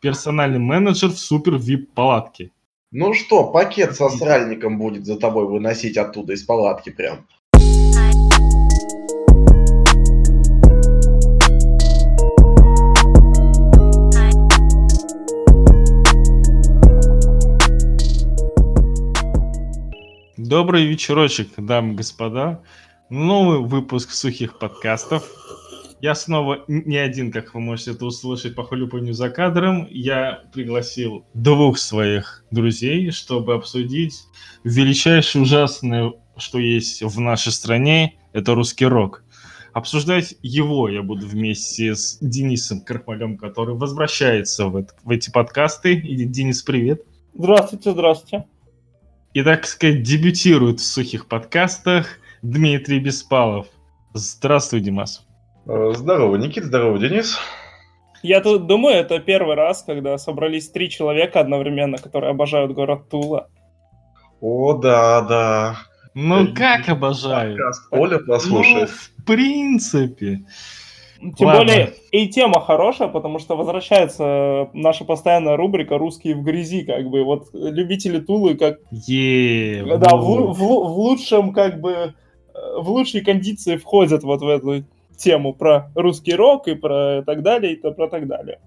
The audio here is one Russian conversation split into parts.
персональный менеджер в супер вип палатке. Ну что, пакет со сральником будет за тобой выносить оттуда из палатки прям. Добрый вечерочек, дамы и господа. Новый выпуск сухих подкастов. Я снова не один, как вы можете это услышать по хлюпанию за кадром. Я пригласил двух своих друзей, чтобы обсудить величайшее ужасное, что есть в нашей стране, это русский рок. Обсуждать его я буду вместе с Денисом Карпалем, который возвращается в, это, в эти подкасты. И, Денис, привет. Здравствуйте, здравствуйте. И, так сказать, дебютирует в сухих подкастах Дмитрий Беспалов. Здравствуй, Димас. Э, здорово, Никит, здорово, Денис. Я тут думаю, это первый раз, когда собрались три человека одновременно, которые обожают город Тула. О, да, да. Ну, Я как обожаю? Подкаст Оля послушает. Ну, в принципе. Тем Ладно. более, и тема хорошая, потому что возвращается наша постоянная рубрика «Русские в грязи», как бы, вот любители Тулы, как... Е, да, в, в, в лучшем, как бы, э, в лучшей кондиции входят вот в эту тему про русский рок и про так далее, и про так далее.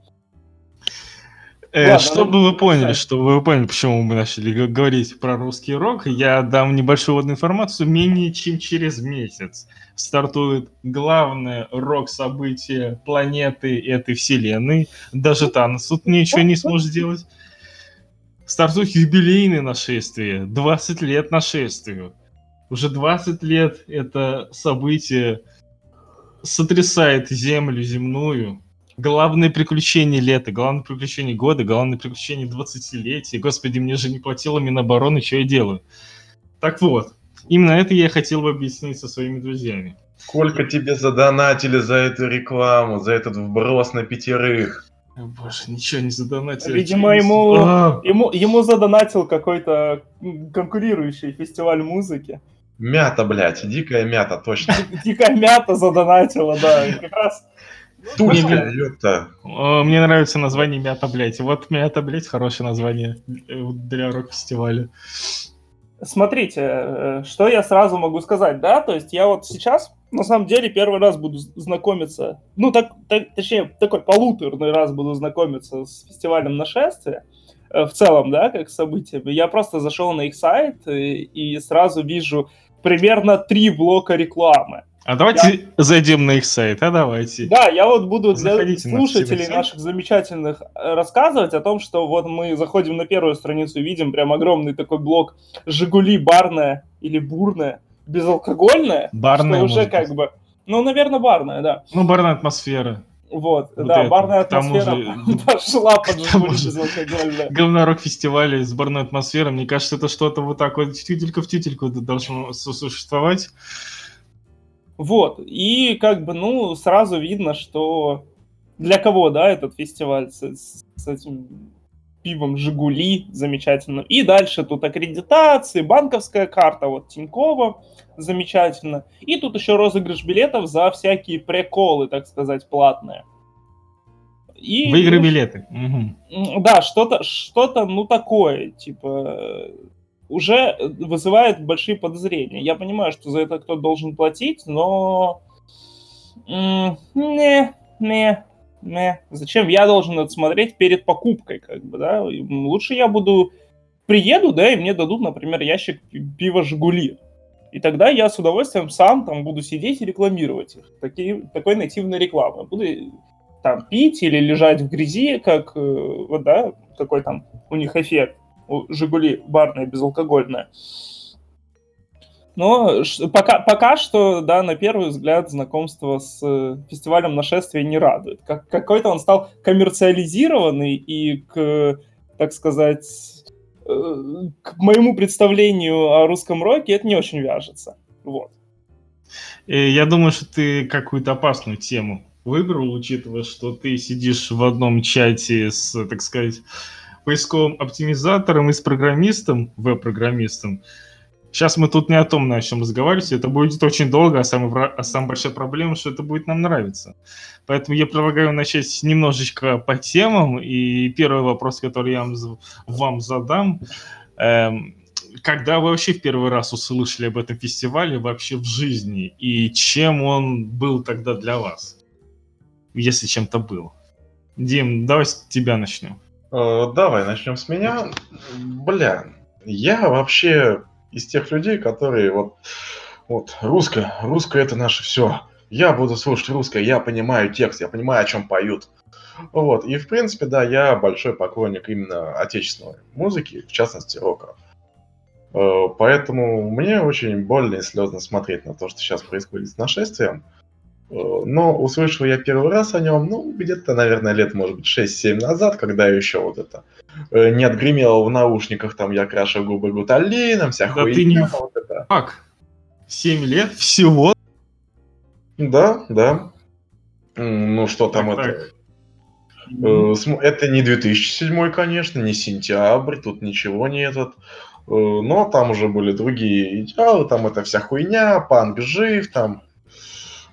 Э, Ладно, чтобы ну, вы поняли, писать. чтобы вы поняли, почему мы начали говорить про русский рок, я дам небольшую водную информацию. Менее чем через месяц стартует главное рок-событие планеты этой вселенной. Даже Танос тут ничего не сможет сделать. Стартует юбилейное нашествие. 20 лет нашествию. Уже 20 лет это событие сотрясает землю земную. Главное приключение лета, главное приключение года, главное приключение 20-летия. Господи, мне же не платила Минобороны, что я делаю? Так вот, именно это я хотел бы объяснить со своими друзьями. Сколько тебе задонатили за эту рекламу, за этот вброс на пятерых? О, боже, ничего не задонатили. Видимо, ему, а! ему, ему задонатил какой-то конкурирующий фестиваль музыки. Мята, блядь, дикая мята, точно. Дикая мята задонатила, да, как раз... Тульская, ёпта. Мне нравится название Мята, блядь. Вот Мята, блядь, хорошее название для рок-фестиваля. Смотрите, э, что я сразу могу сказать, да, то есть я вот сейчас, на самом деле, первый раз буду знакомиться, ну, так, так точнее, такой полуторный раз буду знакомиться с фестивалем нашествия, э, в целом, да, как событие. Я просто зашел на их сайт и, и сразу вижу примерно три блока рекламы. А давайте я... зайдем на их сайт, а давайте. Да, я вот буду для Заходите слушателей на наших замечательных э, рассказывать о том, что вот мы заходим на первую страницу и видим прям огромный такой блок «Жигули барная» или «бурная», безалкогольная. Барная, что уже как бы... Ну, наверное, барная, да. Ну, барная атмосфера. Вот, вот да, это. барная атмосфера же... пошла под Жигули безалкогольная. Говнорок фестиваля с барной атмосферой, мне кажется, это что-то вот так вот тютелька в тютельку должно существовать. Вот, и как бы, ну, сразу видно, что для кого, да, этот фестиваль с, с этим пивом «Жигули» замечательно. И дальше тут аккредитации, банковская карта, вот Тинькова, замечательно. И тут еще розыгрыш билетов за всякие приколы, так сказать, платные. И, Выиграй ну, билеты. Угу. Да, что-то, что-то, ну, такое, типа, уже вызывает большие подозрения. Я понимаю, что за это кто должен платить, но... Не, не, не. Зачем я должен это смотреть перед покупкой, как бы, да? Лучше я буду... Приеду, да, и мне дадут, например, ящик пива «Жигули». И тогда я с удовольствием сам там буду сидеть и рекламировать их. Такие, такой нативной рекламы. Буду там пить или лежать в грязи, как, э, вот, да, какой там у них эффект у «Жигули» барная, безалкогольная. Но пока, пока что, да, на первый взгляд, знакомство с э, фестивалем нашествия не радует. Как, какой-то он стал коммерциализированный и к, так сказать, э, к моему представлению о русском роке это не очень вяжется. Вот. Э, я думаю, что ты какую-то опасную тему выбрал, учитывая, что ты сидишь в одном чате с, так сказать, поисковым оптимизатором и с программистом, веб-программистом. Сейчас мы тут не о том, на чем разговаривать. Это будет очень долго, а самая, а самая большая проблема, что это будет нам нравиться. Поэтому я предлагаю начать немножечко по темам. И первый вопрос, который я вам задам. Эм, когда вы вообще в первый раз услышали об этом фестивале вообще в жизни? И чем он был тогда для вас? Если чем-то был. Дим, давай с тебя начнем. Э, давай начнем с меня. Бля, я вообще из тех людей, которые вот, вот русское, русское это наше все. Я буду слушать русское, я понимаю текст, я понимаю, о чем поют. Вот, и в принципе, да, я большой поклонник именно отечественной музыки, в частности рока. Э, поэтому мне очень больно и слезно смотреть на то, что сейчас происходит с нашествием. Э, но услышал я первый раз о нем, ну, где-то, наверное, лет, может быть, 6-7 назад, когда я еще вот это э, не отгремело в наушниках, там, я крашу губы гуталином, вся да хуйня. Ты не... вот это. Как? 7 лет всего? Да, да. Ну, что там так, это... Так. Это не 2007, конечно, не сентябрь, тут ничего не этот. Но там уже были другие идеалы, там это вся хуйня, панк жив, там Э,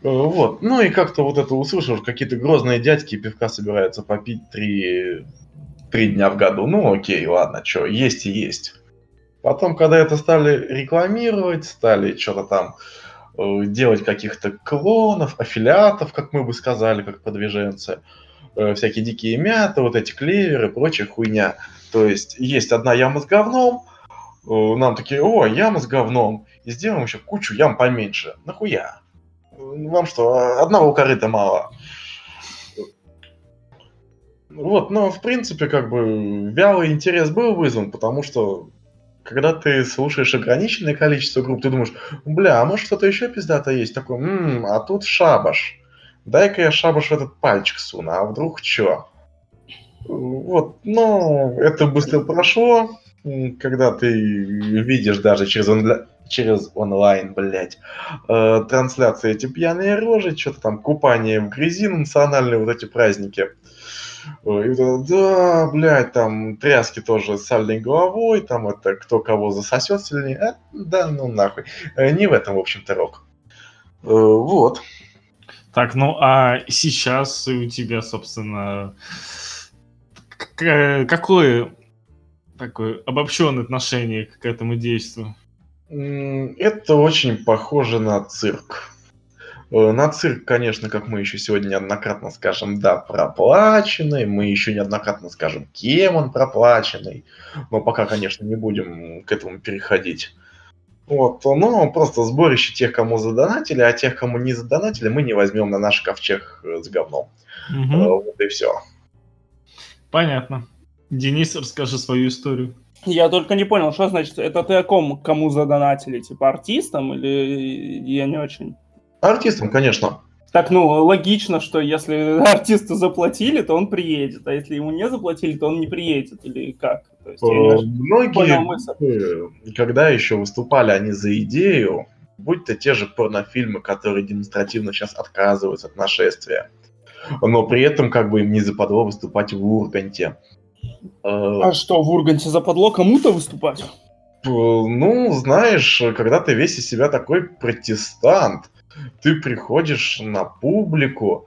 вот. Ну и как-то вот это услышал, какие-то грозные дядьки пивка собираются попить три, три дня в году. Ну окей, ладно, что, есть и есть. Потом, когда это стали рекламировать, стали что-то там э, делать каких-то клонов, аффилиатов, как мы бы сказали, как подвиженцы, э, всякие дикие мяты, вот эти клеверы, прочая хуйня. То есть есть одна яма с говном, э, нам такие, о, яма с говном, и сделаем еще кучу ям поменьше. Нахуя? Вам что, одного корыта мало. Вот, но в принципе, как бы, вялый интерес был вызван, потому что когда ты слушаешь ограниченное количество групп, ты думаешь, бля, а может что-то еще пиздато есть? Такой, м-м, а тут шабаш. Дай-ка я шабаш в этот пальчик суну, а вдруг что? Вот, но это быстро прошло, когда ты видишь даже через, онля через онлайн, блядь, э, трансляции эти пьяные рожи, что-то там, купание в грязи, национальные вот эти праздники. Э, и вот, да, блядь, там тряски тоже с сальной головой, там это кто кого засосет сильнее. А, да, ну нахуй. Э, не в этом, в общем-то, рок. Э, вот. Так, ну а сейчас у тебя, собственно, какое такое обобщенное отношение к этому действию? Это очень похоже на цирк. Э, на цирк, конечно, как мы еще сегодня неоднократно скажем, да, проплаченный. Мы еще неоднократно скажем, кем он проплаченный. Но пока, конечно, не будем к этому переходить. Вот, ну, просто сборище тех, кому задонатили, а тех, кому не задонатили, мы не возьмем на наш ковчег э, с говном. Угу. Вот и все. Понятно. Денис, расскажи свою историю. Я только не понял, что значит, это ты о ком, кому задонатили, типа артистам или я не очень? Артистам, конечно. Так, ну, логично, что если артисту заплатили, то он приедет, а если ему не заплатили, то он не приедет, или как? То есть, э, Многие, когда еще выступали они за идею, будь то те же порнофильмы, которые демонстративно сейчас отказываются от нашествия, но при этом как бы им не западло выступать в Урганте. Э, а что, в Урганте западло кому-то выступать? Ну, знаешь, когда ты весь из себя такой протестант, ты приходишь на публику,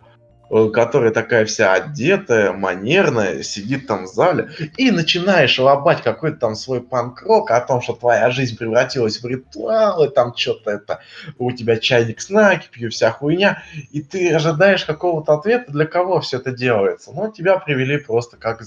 Э, которая такая вся одетая, манерная, сидит там в зале, и начинаешь лобать какой-то там свой панк-рок о том, что твоя жизнь превратилась в ритуалы, там что-то это, у тебя чайник с накипью, вся хуйня, и ты ожидаешь какого-то ответа, для кого все это делается. Ну, тебя привели просто как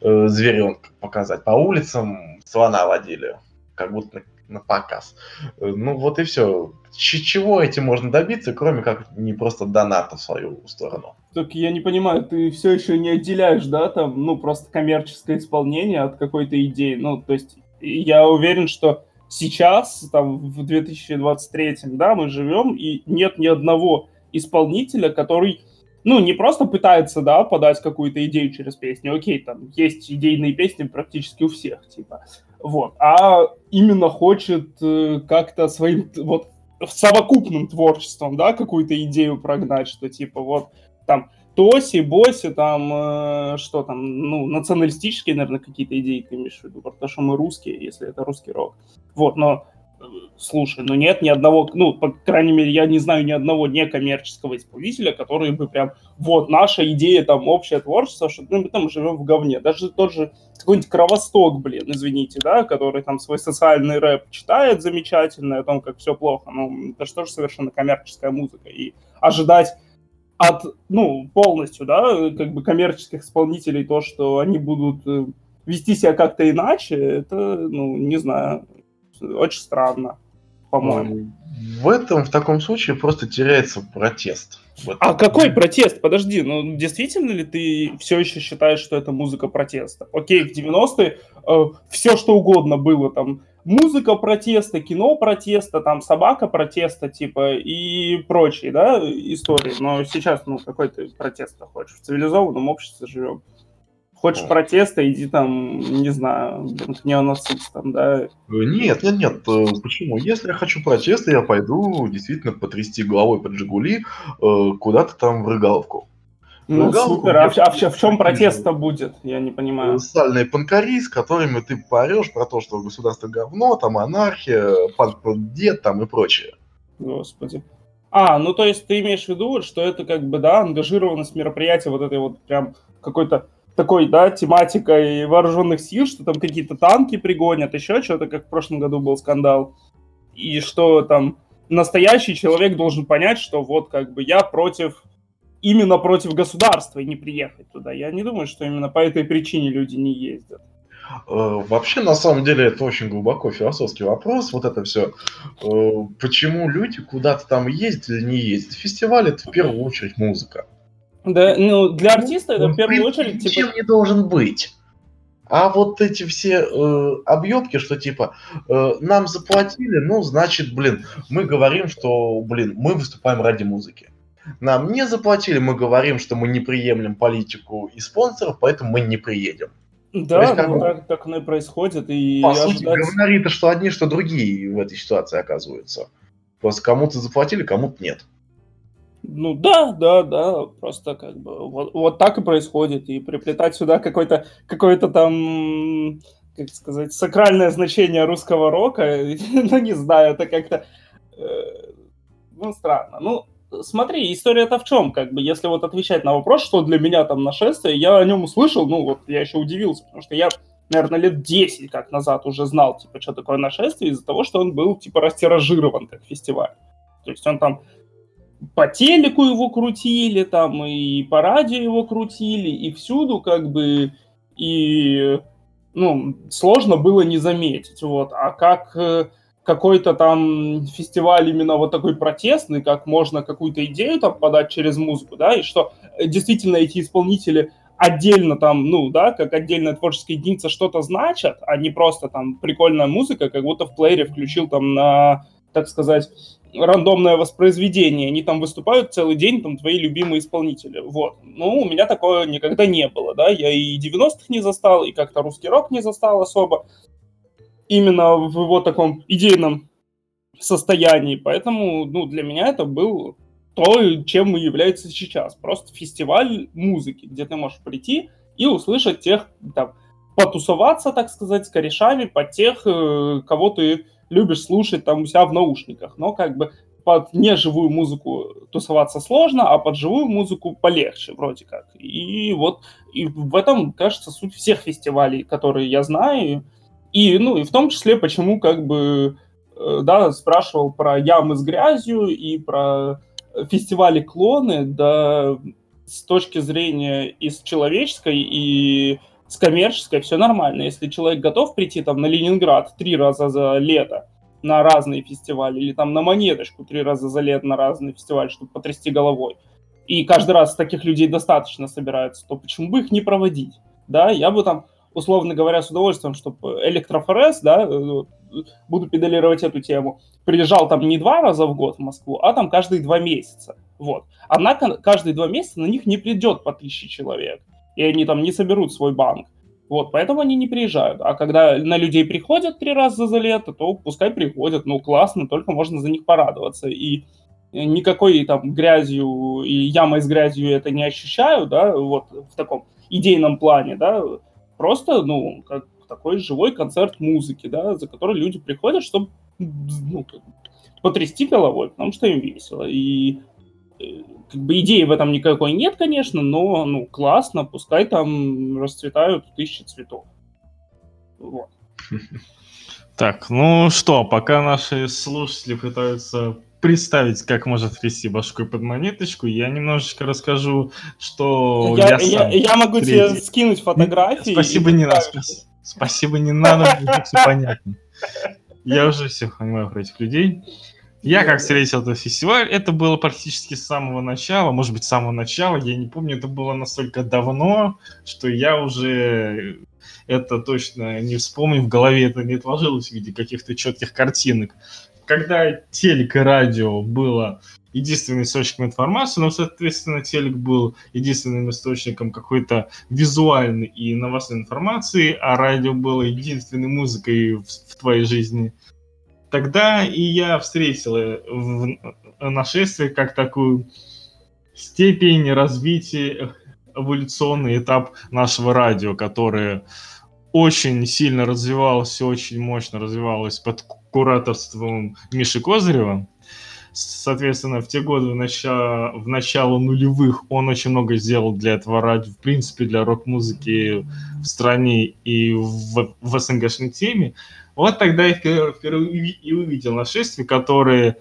э, зверенка показать. По улицам слона водили, как будто на показ. Э, ну вот и все. Ч- чего этим можно добиться, кроме как не просто доната в свою сторону? Так я не понимаю, ты все еще не отделяешь, да, там, ну, просто коммерческое исполнение от какой-то идеи. Ну, то есть я уверен, что сейчас, там, в 2023, да, мы живем, и нет ни одного исполнителя, который ну, не просто пытается, да, подать какую-то идею через песню, окей, там есть идейные песни практически у всех, типа, вот, а именно хочет э, как-то своим, вот, совокупным творчеством, да, какую-то идею прогнать, что, типа, вот, там, Тоси, Боси, там, э, что там, ну, националистические, наверное, какие-то идеи ты имеешь в виду, потому что мы русские, если это русский рок. Вот, но слушай, ну нет ни одного, ну, по крайней мере, я не знаю ни одного некоммерческого исполнителя, который бы прям, вот, наша идея, там, общее творчество, что ну, мы там живем в говне. Даже тот же какой-нибудь Кровосток, блин, извините, да, который там свой социальный рэп читает замечательно, о том, как все плохо, ну, это же тоже совершенно коммерческая музыка. И ожидать от, ну, полностью, да, как бы коммерческих исполнителей то, что они будут э, вести себя как-то иначе, это, ну, не знаю, очень странно, по-моему. В этом, в таком случае, просто теряется протест. А какой протест? Подожди, ну действительно ли ты все еще считаешь, что это музыка протеста? Окей, в 90-е э, все что угодно было там. Музыка протеста, кино протеста, там собака протеста, типа, и прочие, да, истории. Но сейчас, ну, какой ты протест хочешь? В цивилизованном обществе живем. Хочешь протеста, иди там, не знаю, к неонацистам, да? Нет, нет, нет. Э, почему? Если я хочу протеста, я пойду действительно потрясти головой под Жигули э, куда-то там в Рыгаловку. Ну, супер. А, в, а в, в чем протест-то будет? Я не понимаю. Сальные панкари, с которыми ты поорешь про то, что государство говно, там анархия, пан дед там и прочее. Господи. А, ну то есть ты имеешь в виду, что это как бы, да, ангажированность мероприятия, вот этой вот прям какой-то такой, да, тематикой вооруженных сил, что там какие-то танки пригонят, еще что-то, как в прошлом году был скандал. И что там настоящий человек должен понять, что вот как бы я против, именно против государства и не приехать туда. Я не думаю, что именно по этой причине люди не ездят. Э, вообще, на самом деле, это очень глубоко философский вопрос, вот это все. Э, почему люди куда-то там ездят или не ездят? Фестиваль — это в первую очередь музыка. Да, ну, для артиста это в первую очередь... Типа... Чем не должен быть. А вот эти все э, объемки, что типа э, нам заплатили, ну, значит, блин, мы говорим, что, блин, мы выступаем ради музыки. Нам не заплатили, мы говорим, что мы не приемлем политику и спонсоров, поэтому мы не приедем. Да, есть, как ну, так, так оно и происходит. И по ожидать... сути, говнори-то что одни, что другие в этой ситуации оказываются. Просто кому-то заплатили, кому-то нет. Ну да, да, да, просто как бы вот, вот так и происходит. И приплетать сюда какой-то какой-то там, как сказать, сакральное значение русского рока, ну не знаю, это как-то, э, ну странно. Ну, смотри, история-то в чем? Как бы, если вот отвечать на вопрос, что для меня там нашествие, я о нем услышал, ну вот я еще удивился, потому что я, наверное, лет 10 как назад уже знал, типа, что такое нашествие, из-за того, что он был, типа, растиражирован как фестиваль. То есть он там по телеку его крутили, там и по радио его крутили, и всюду как бы, и ну, сложно было не заметить, вот. А как э, какой-то там фестиваль именно вот такой протестный, как можно какую-то идею там подать через музыку, да, и что действительно эти исполнители отдельно там, ну, да, как отдельная творческая единица что-то значат, а не просто там прикольная музыка, как будто в плеере включил там на, так сказать, рандомное воспроизведение, они там выступают целый день, там твои любимые исполнители. Вот. Ну, у меня такого никогда не было, да, я и 90-х не застал, и как-то русский рок не застал особо. Именно в его таком идейном состоянии, поэтому, ну, для меня это был то, чем и является сейчас. Просто фестиваль музыки, где ты можешь прийти и услышать тех, там, потусоваться, так сказать, с корешами, под тех, э, кого ты любишь слушать там у себя в наушниках, но как бы под неживую музыку тусоваться сложно, а под живую музыку полегче вроде как. И вот и в этом, кажется, суть всех фестивалей, которые я знаю. И, ну, и в том числе, почему как бы, э, да, спрашивал про ямы с грязью и про фестивали клоны, да, с точки зрения из человеческой и с коммерческой все нормально. Если человек готов прийти там на Ленинград три раза за лето на разные фестивали, или там на монеточку три раза за лето на разный фестиваль, чтобы потрясти головой, и каждый раз таких людей достаточно собирается, то почему бы их не проводить? Да, я бы там, условно говоря, с удовольствием, чтобы электрофорез, да, э, буду педалировать эту тему, приезжал там не два раза в год в Москву, а там каждые два месяца. Вот. Однако каждые два месяца на них не придет по тысяче человек и они там не соберут свой банк. Вот, поэтому они не приезжают. А когда на людей приходят три раза за лето, то пускай приходят. Ну, классно, только можно за них порадоваться. И никакой там грязью и ямой с грязью это не ощущаю, да, вот в таком идейном плане, да. Просто, ну, как такой живой концерт музыки, да, за который люди приходят, чтобы ну, потрясти головой, потому что им весело. И э, как бы идеи в этом никакой нет, конечно, но ну классно, пускай там расцветают тысячи цветов. Вот. Так, ну что, пока наши слушатели пытаются представить, как может трясти башкой под монеточку, я немножечко расскажу, что я, я, я, я могу третий. тебе скинуть фотографии. Спасибо, не надо. Спасибо, не надо, все понятно. Я уже все понимаю про этих людей. Я как встретил этот фестиваль, это было практически с самого начала, может быть, с самого начала, я не помню, это было настолько давно, что я уже это точно не вспомню, в голове это не отложилось в виде каких-то четких картинок когда телек и радио было единственным источником информации, но, соответственно, телек был единственным источником какой-то визуальной и новостной информации, а радио было единственной музыкой в, в твоей жизни. Тогда и я встретил в нашествие как такую степень развития, эволюционный этап нашего радио, которое очень сильно развивалось, очень мощно развивалось под кураторством Миши Козырева. Соответственно, в те годы, в, начало, в начало нулевых, он очень много сделал для этого радио, в принципе, для рок-музыки в стране и в, в СНГшной теме. Вот тогда я впервые и увидел нашествие, которое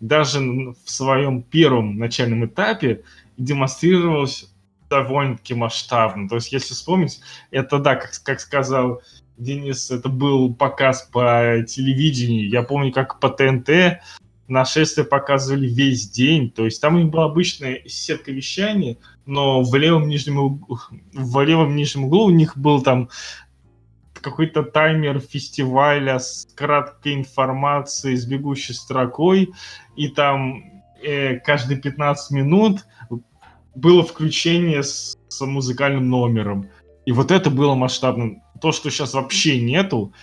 даже в своем первом начальном этапе демонстрировалось довольно-таки масштабно. То есть, если вспомнить, это, да, как, как сказал Денис, это был показ по телевидению. Я помню, как по ТНТ нашествие показывали весь день. То есть там была обычная сетка вещания, но в левом нижнем углу, в левом нижнем углу у них был там какой-то таймер фестиваля с краткой информацией, с бегущей строкой, и там э, каждые 15 минут было включение с, с музыкальным номером. И вот это было масштабно. То, что сейчас вообще нету,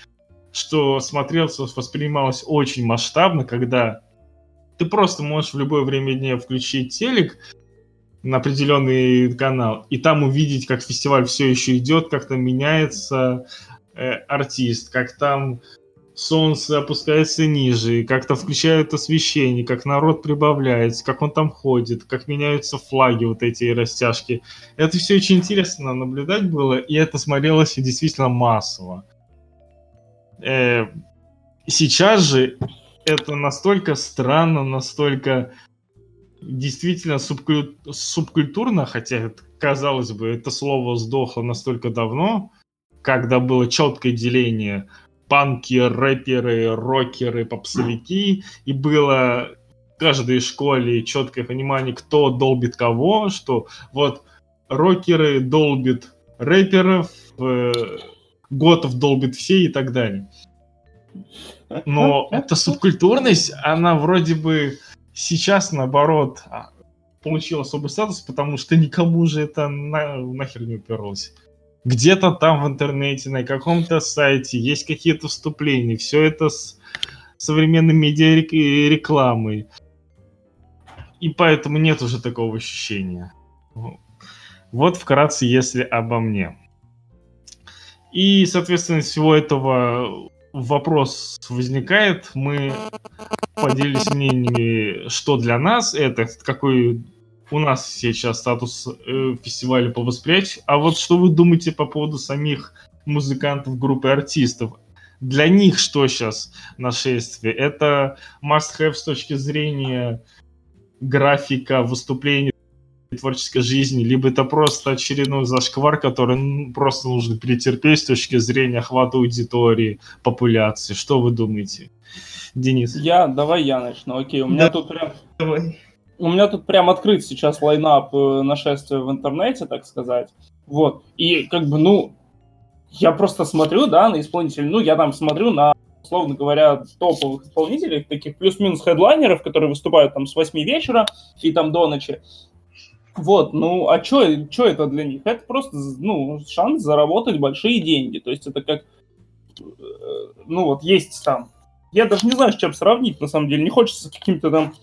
что смотрелось, воспринималось очень масштабно, когда ты просто можешь в любое время дня включить телек на определенный канал, и там увидеть, как фестиваль все еще идет, как там меняется э, артист, как там солнце опускается ниже, как-то включают освещение, как народ прибавляется, как он там ходит, как меняются флаги, вот эти растяжки. Это все очень интересно наблюдать было, и это смотрелось действительно массово. Э, сейчас же это настолько странно, настолько действительно субкуль... субкультурно, хотя, казалось бы, это слово сдохло настолько давно, когда было четкое деление. Панки, рэперы, рокеры, попсовики, и было в каждой школе четкое понимание, кто долбит кого, что вот рокеры долбят рэперов, э, готов долбит все и так далее. Но эта субкультурность, она вроде бы сейчас, наоборот, а, получила особый статус, потому что никому же это на, нахер не уперлось где-то там в интернете, на каком-то сайте есть какие-то вступления. Все это с современной медиарекламой. И поэтому нет уже такого ощущения. Вот вкратце, если обо мне. И, соответственно, из всего этого вопрос возникает. Мы поделились мнениями, что для нас это, какой у нас сейчас статус э, фестиваля по восприятию. А вот что вы думаете по поводу самих музыкантов, группы артистов? Для них что сейчас нашествие? Это must-have с точки зрения графика, выступления, творческой жизни, либо это просто очередной зашквар, который просто нужно перетерпеть с точки зрения охвата аудитории, популяции. Что вы думаете? Денис. Я, давай я начну. Окей, у меня да. тут прям... Давай у меня тут прям открыт сейчас лайнап э, нашествия в интернете, так сказать. Вот. И как бы, ну, я просто смотрю, да, на исполнителей, ну, я там смотрю на, условно говоря, топовых исполнителей, таких плюс-минус хедлайнеров, которые выступают там с 8 вечера и там до ночи. Вот, ну, а что это для них? Это просто, ну, шанс заработать большие деньги. То есть это как, э, ну, вот есть там, я даже не знаю, с чем сравнить, на самом деле, не хочется с каким-то там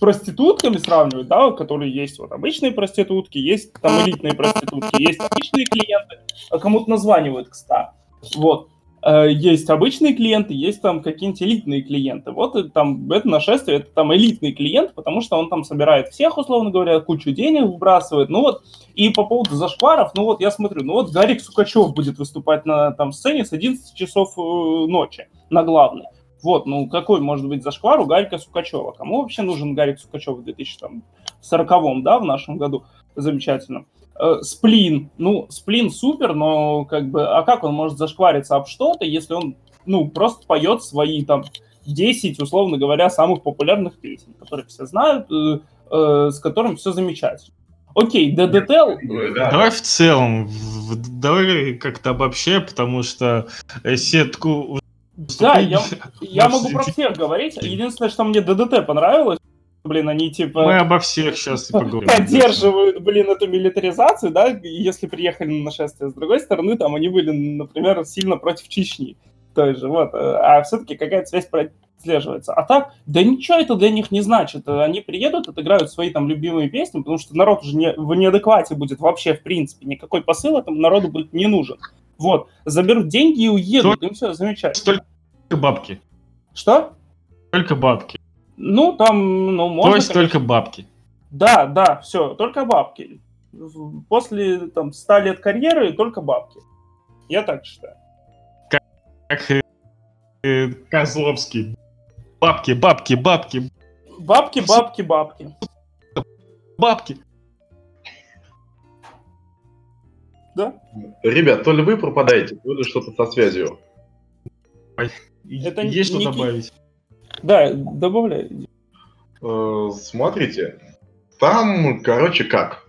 проститутками сравнивать, да, которые есть вот обычные проститутки, есть там элитные проститутки, есть обычные клиенты, а кому-то названивают, кстати. Вот. Э, есть обычные клиенты, есть там какие-нибудь элитные клиенты. Вот там это нашествие, это там элитный клиент, потому что он там собирает всех, условно говоря, кучу денег выбрасывает. Ну вот, и по поводу зашкваров, ну вот я смотрю, ну вот Гарик Сукачев будет выступать на там сцене с 11 часов э, ночи на главной. Вот, ну какой может быть зашквар у Гарика Сукачева? Кому вообще нужен Гарик Сукачев в 2040, да, в нашем году? Замечательно. Э, сплин, ну, сплин супер, но как бы, а как он может зашквариться об что-то, если он, ну, просто поет свои там 10, условно говоря, самых популярных песен, которые все знают, э, э, с которыми все замечательно. Окей, ДДТ... Давай в целом, давай как-то обобщай, потому что сетку... Да, я, я могу про всех говорить. Единственное, что мне ДДТ понравилось, блин, они типа... Мы обо всех сейчас и поговорим. Поддерживают, блин, эту милитаризацию, да, если приехали на нашествие. С другой стороны, там они были, например, сильно против Чечни той же, вот. А все-таки какая-то связь прослеживается. А так, да ничего это для них не значит. Они приедут, отыграют свои там любимые песни, потому что народ уже не, в неадеквате будет вообще, в принципе. Никакой посыл этому народу будет не нужен. Вот. Заберут деньги и уедут, им все замечательно. Только бабки. Что? Только бабки. Ну, там, ну, можно... То есть конечно... только бабки. Да, да, все, только бабки. После, там, 100 лет карьеры только бабки. Я так считаю. Как, как э, э, Козловский. Бабки, бабки, бабки. Бабки, бабки, бабки. Бабки. Да? Ребят, то ли вы пропадаете, то ли что-то со связью. Это Есть что добавить? Да, добавляй. Э, смотрите, там, короче, как.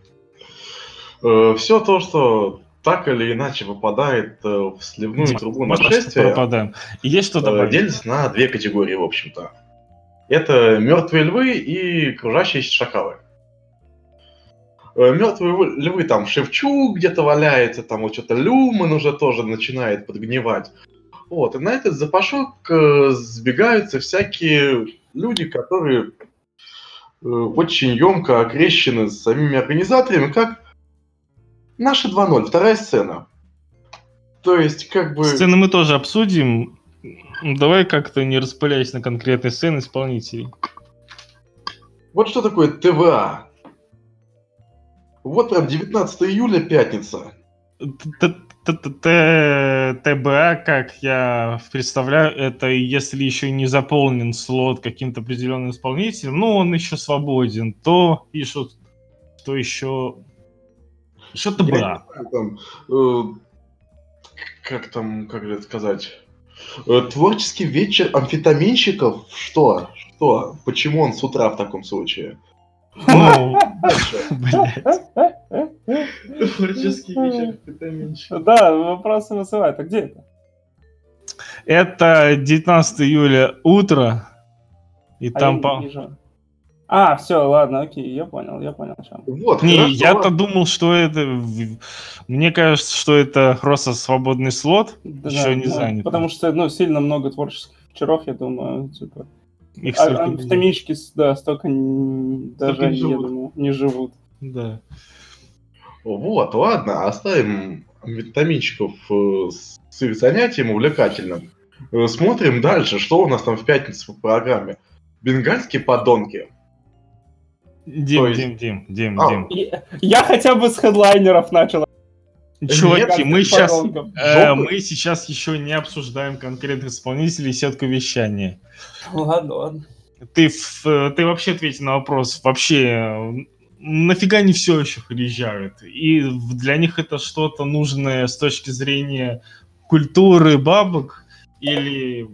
Э, Все то, что так или иначе попадает э, в сливную трубу нашествия, пропадаем. есть что добавить? делится на две категории, в общем-то. Это мертвые львы и кружащиеся шакалы. Мертвые львы, там Шевчук где-то валяется, там вот что-то Люман уже тоже начинает подгнивать. Вот, и на этот запашок э, сбегаются всякие люди, которые э, очень емко окрещены самими организаторами, как наши 2.0, вторая сцена. То есть, как бы... Сцены мы тоже обсудим. Давай как-то не распыляясь на конкретные сцены исполнителей. Вот что такое ТВА. Вот прям 19 июля, пятница. ТБА, как я представляю, это если еще не заполнен слот каким-то определенным исполнителем, но он еще свободен, то пишут, что еще... Еще ТБА. Там, э, как там, как это сказать... Э, творческий вечер амфетаминщиков? Что? Что? Почему он с утра в таком случае? Ну, блядь. Творческий вечер, это меньше. Да, вопросы вызывают. А где это? Это 19 июля утро. И а там по... А, все, ладно, окей, я понял, я понял, чем. Вот, не, я-то думал, что это... Мне кажется, что это просто свободный слот, да, еще не да, занят. Потому что, ну, сильно много творческих вечеров, я думаю, типа... Их а, амфетаминчики, да, столько даже, я думаю, не живут. Да. Вот, ладно, оставим витаминчиков э, с их занятием увлекательным. Э, смотрим дальше, что у нас там в пятницу в программе. Бенгальские подонки. Дим, есть... Дим, Дим, Дим, а, Дим. Я, я хотя бы с хедлайнеров начал. Чуваки, мы сейчас, э, мы сейчас еще не обсуждаем конкретных исполнителей сетку вещания. Ладно, ладно. Ты, ты вообще ответь на вопрос. Вообще, нафига они все еще приезжают? И для них это что-то нужное с точки зрения культуры бабок или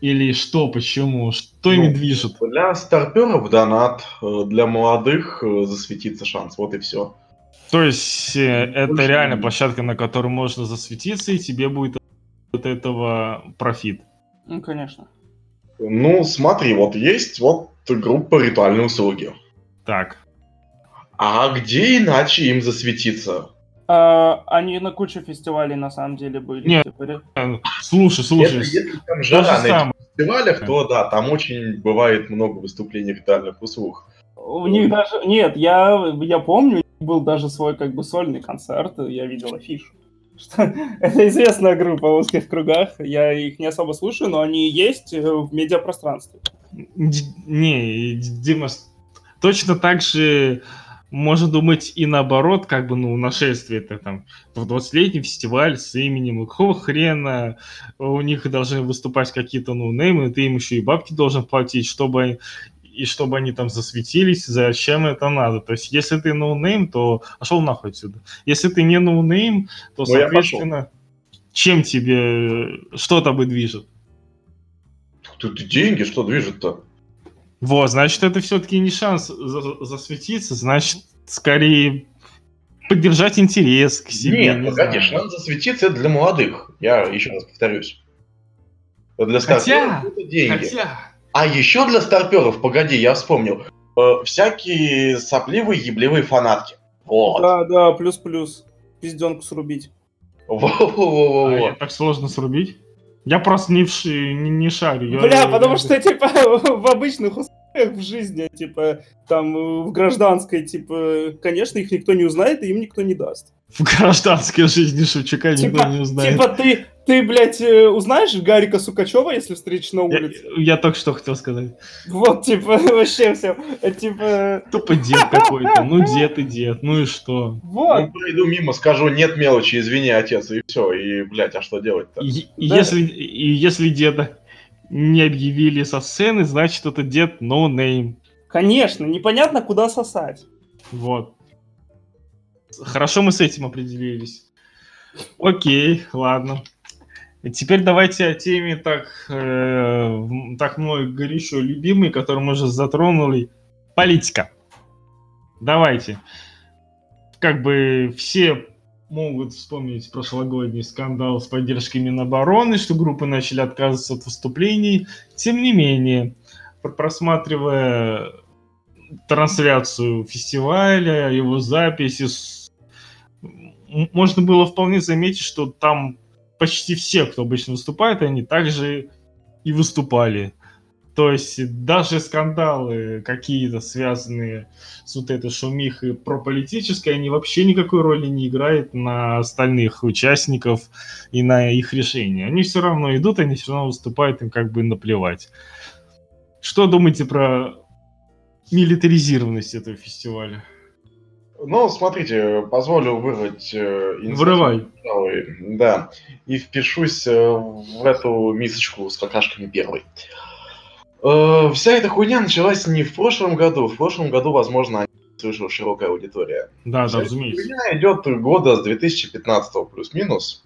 или что, почему? Что ну, ими движет? Для старперов донат, э, для молодых э, засветиться шанс, вот и все. То есть э, это Больше реально площадка, на которой можно засветиться, и тебе будет от этого профит. Ну, конечно. Ну, смотри, вот есть вот группа ритуальные услуги. Так. А где иначе им засветиться? А, они на куче фестивалей на самом деле были. Нет, типа... слушай, слушай. Если, если там жара на этих фестивалях, то да, там очень бывает много выступлений ритуальных услуг. У них даже... Нет, я, я помню, был даже свой как бы сольный концерт, я видел афишу. Что, это известная группа в узких кругах. Я их не особо слушаю, но они есть в медиапространстве. Не, Дима, точно так же можно думать и наоборот, как бы, ну, Нашествие это там в 20-летний фестиваль с именем, какого хрена у них должны выступать какие-то no-name ы, ты им еще и бабки должен платить, чтобы и чтобы они там засветились, зачем это надо. То есть, если ты no-name, то пошел нахуй отсюда. Если ты не no-name, то, Но ну, соответственно, чем тебе что-то бы движет? Тут деньги, что движет-то? Вот, значит, это все-таки не шанс засветиться, значит, скорее поддержать интерес к себе. Нет, не погоди, знаю. шанс засветиться это для молодых. Я еще раз повторюсь. Для хотя, это деньги. Хотя... А еще для старперов, погоди, я вспомнил, э, всякие сопливые, ебливые фанатки. Вот. Да, да, плюс-плюс. Пизденку срубить. Во-во-во-во. А так сложно срубить? Я просто не, в, не, не шарю. Бля, я, потому я... что, типа, в обычных условиях в жизни, типа, там, в гражданской, типа, конечно, их никто не узнает, и им никто не даст. В гражданской жизни Шевчука типа, никто не узнает. Типа, ты, ты, блядь, э, узнаешь Гарика Сукачева, если встретишь на улице? Я, я только что хотел сказать. Вот, типа, вообще все. Типа... Тупо дед какой-то. Ну, дед и дед. Ну и что? Вот. Ну, пройду мимо, скажу, нет мелочи, извини, отец, и все. И, блядь, а что делать-то? И, да. если, и если деда не объявили со сцены, значит, это дед no name. Конечно, непонятно, куда сосать. Вот. Хорошо мы с этим определились. Окей, ладно. Теперь давайте о теме так, э, так мной горячо любимой, которую мы уже затронули. Политика. Давайте. Как бы все могут вспомнить прошлогодний скандал с поддержкой Минобороны, что группы начали отказываться от выступлений. Тем не менее, просматривая трансляцию фестиваля, его записи, можно было вполне заметить, что там почти все, кто обычно выступает, они также и выступали. То есть даже скандалы какие-то связанные с вот этой шумихой прополитической, они вообще никакой роли не играют на остальных участников и на их решения. Они все равно идут, они все равно выступают, им как бы наплевать. Что думаете про милитаризированность этого фестиваля? Ну, смотрите, позволю вырвать... Э, Вырывай. Да, и впишусь э, в эту мисочку с какашками первой. Э, вся эта хуйня началась не в прошлом году. В прошлом году, возможно, слышала широкая аудитория. Да, да, разумеется. Хуйня идет года с 2015 плюс-минус.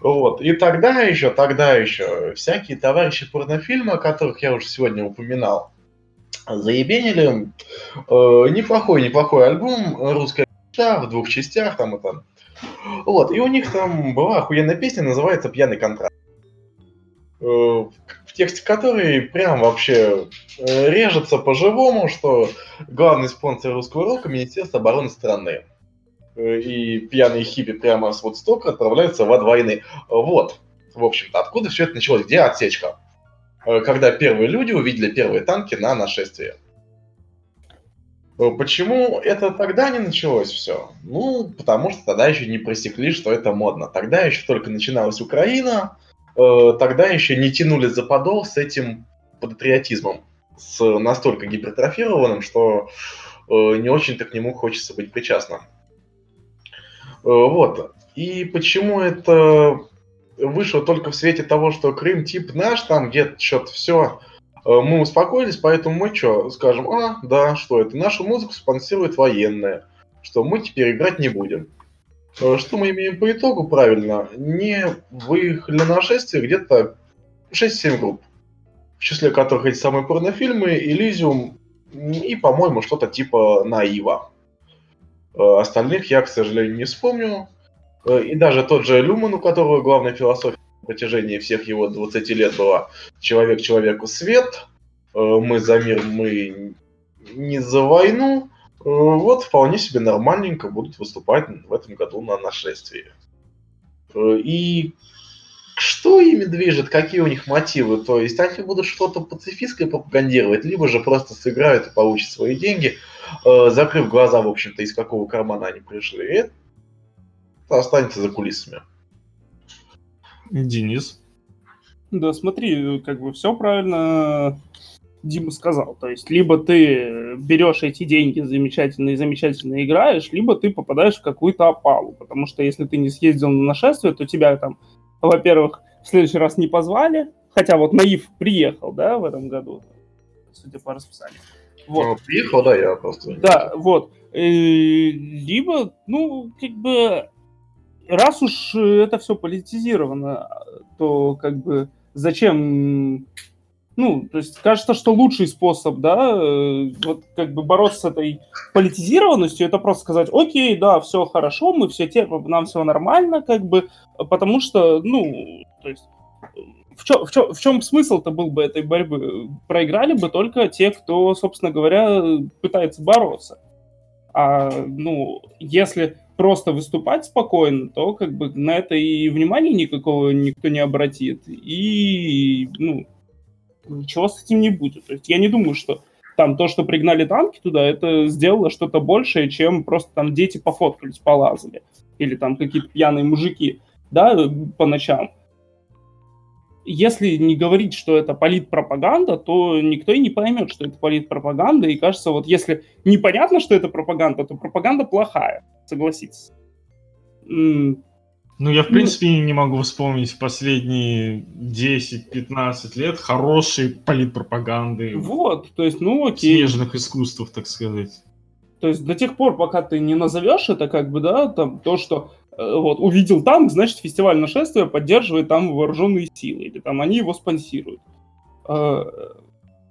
Вот. И тогда еще, тогда еще всякие товарищи порнофильма, которых я уже сегодня упоминал, заебенили. Э, неплохой, неплохой альбом, русская мечта в двух частях, там это. Вот, и у них там была охуенная песня, называется «Пьяный контракт». Э, тексте которой прям вообще э, режется по-живому, что главный спонсор русского рока – Министерство обороны страны. Э, и пьяные хиппи прямо с Вудстока отправляются во два Вот, в общем-то, откуда все это началось? Где отсечка? Э, когда первые люди увидели первые танки на нашествие. Почему это тогда не началось все? Ну, потому что тогда еще не просекли, что это модно. Тогда еще только начиналась Украина, э, тогда еще не тянули за подол с этим патриотизмом, с настолько гипертрофированным, что не очень-то к нему хочется быть причастным. Вот. И почему это вышло только в свете того, что Крым тип наш, там где-то что-то все, э, мы успокоились, поэтому мы что, скажем, а, да, что это, нашу музыку спонсирует военные, что мы теперь играть не будем. Э, что мы имеем по итогу правильно? Не выехали на нашествие где-то 6-7 групп, в числе которых эти самые порнофильмы, Элизиум и, по-моему, что-то типа Наива. Э, остальных я, к сожалению, не вспомню. Э, и даже тот же Люман, у которого главная философия на протяжении всех его 20 лет была «человек человеку свет», «мы за мир, мы не за войну», вот вполне себе нормальненько будут выступать в этом году на нашествии. И что ими движет, какие у них мотивы? То есть они будут что-то пацифистское пропагандировать, либо же просто сыграют и получат свои деньги, закрыв глаза, в общем-то, из какого кармана они пришли. Это останется за кулисами. Денис. Да, смотри, как бы все правильно Дима сказал. То есть, либо ты берешь эти деньги замечательно и замечательно играешь, либо ты попадаешь в какую-то опалу. Потому что если ты не съездил на нашествие, то тебя там, во-первых, в следующий раз не позвали, хотя вот Наив приехал, да, в этом году, судя по расписанию. Вот. Ну, приехал, да, я просто... Да, вот. И, либо, ну, как бы, раз уж это все политизировано, то как бы зачем ну, то есть кажется, что лучший способ, да, э, вот как бы бороться с этой политизированностью, это просто сказать, окей, да, все хорошо, мы все терпим, нам все нормально, как бы, потому что, ну, то есть в чем, в чем, в чем смысл-то был бы этой борьбы? Проиграли бы только те, кто, собственно говоря, пытается бороться. А, ну, если просто выступать спокойно, то как бы на это и внимания никакого никто не обратит. И, ну, ничего с этим не будет. То есть я не думаю, что там то, что пригнали танки туда, это сделало что-то большее, чем просто там дети пофоткались, полазали. Или там какие-то пьяные мужики, да, по ночам. Если не говорить, что это политпропаганда, то никто и не поймет, что это политпропаганда. И кажется, вот если непонятно, что это пропаганда, то пропаганда плохая, согласитесь. Ну, я, в ну, принципе, ну, не могу вспомнить последние 10-15 лет хорошей политпропаганды. Вот, то есть, ну окей. Снежных искусств, так сказать. То есть до тех пор, пока ты не назовешь это, как бы, да, там, то, что э, вот, увидел танк, значит, фестиваль нашествия поддерживает там вооруженные силы, или там они его спонсируют. Э,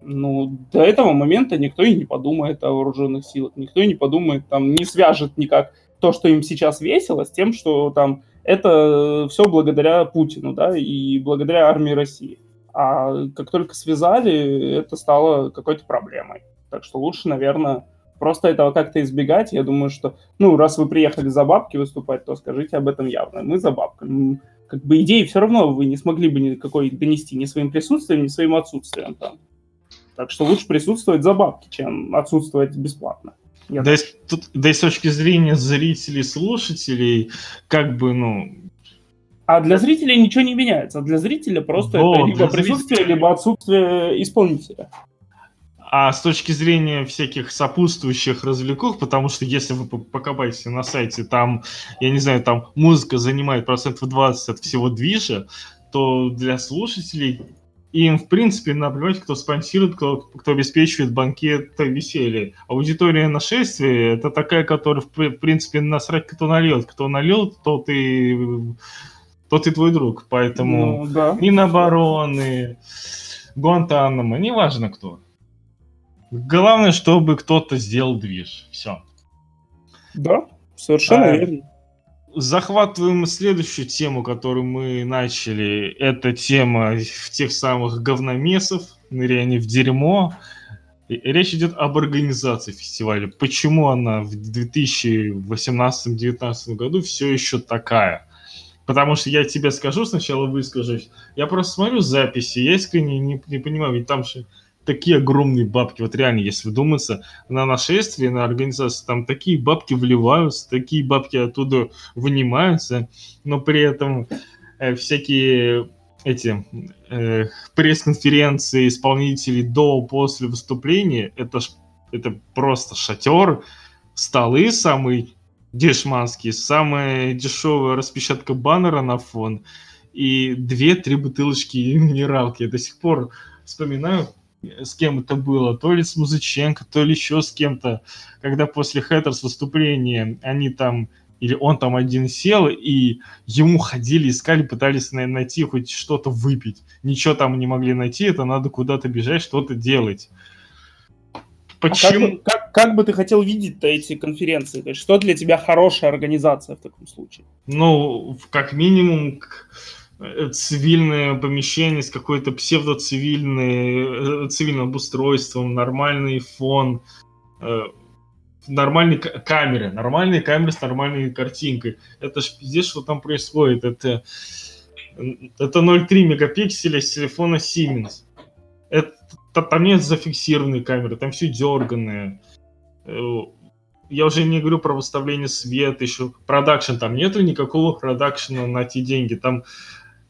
ну, до этого момента никто и не подумает о вооруженных силах, никто и не подумает, там, не свяжет никак то, что им сейчас весело, с тем, что там это все благодаря Путину, да, и благодаря армии России. А как только связали, это стало какой-то проблемой. Так что лучше, наверное, просто этого как-то избегать. Я думаю, что, ну, раз вы приехали за бабки выступать, то скажите об этом явно. Мы за бабками. Как бы идеи все равно вы не смогли бы никакой донести ни своим присутствием, ни своим отсутствием там. Так что лучше присутствовать за бабки, чем отсутствовать бесплатно. Я да, есть, тут, да и с точки зрения зрителей, слушателей, как бы, ну... А для зрителей ничего не меняется. Для зрителя просто вот, это либо присутствие, зрителя... либо отсутствие исполнителя. А с точки зрения всяких сопутствующих развлекух, потому что если вы покопаете на сайте, там, я не знаю, там музыка занимает процентов 20 от всего движа, то для слушателей им, в принципе, наплевать, кто спонсирует, кто, кто обеспечивает банкет веселье. Аудитория нашествия – это такая, которая, в принципе, насрать, кто нальет. Кто нальет, тот и, тот и твой друг. Поэтому ну, да. Минобороны, Гуантанамо, неважно кто. Главное, чтобы кто-то сделал движ. Все. Да, совершенно а, верно захватываем следующую тему, которую мы начали. Это тема в тех самых говномесов, ныряние в дерьмо. Речь идет об организации фестиваля. Почему она в 2018-2019 году все еще такая? Потому что я тебе скажу, сначала выскажусь. Я просто смотрю записи, я искренне не, не понимаю, ведь там же такие огромные бабки, вот реально, если вдуматься, на нашествие, на организацию, там такие бабки вливаются, такие бабки оттуда вынимаются, но при этом э, всякие эти э, пресс-конференции исполнителей до, после выступления, это, ж, это просто шатер, столы самые дешманские, самая дешевая распечатка баннера на фон и две-три бутылочки минералки. Я до сих пор вспоминаю, с кем это было, то ли с Музыченко, то ли еще с кем-то, когда после Хэттерс выступления они там, или он там один сел, и ему ходили, искали, пытались найти хоть что-то выпить. Ничего там не могли найти, это надо куда-то бежать, что-то делать. Почему? А как, как, как бы ты хотел видеть эти конференции? То есть, что для тебя хорошая организация в таком случае? Ну, как минимум, цивильное помещение с какой-то псевдоцивильной, э, цивильным обустройством, нормальный фон, э, нормальные камеры, нормальные камеры с нормальной картинкой. Это ж пиздец, что там происходит. Это, это 0,3 мегапикселя с телефона Siemens. Это, там нет зафиксированной камеры, там все дерганное. я уже не говорю про выставление света, еще продакшн, там нету никакого продакшена на те деньги, там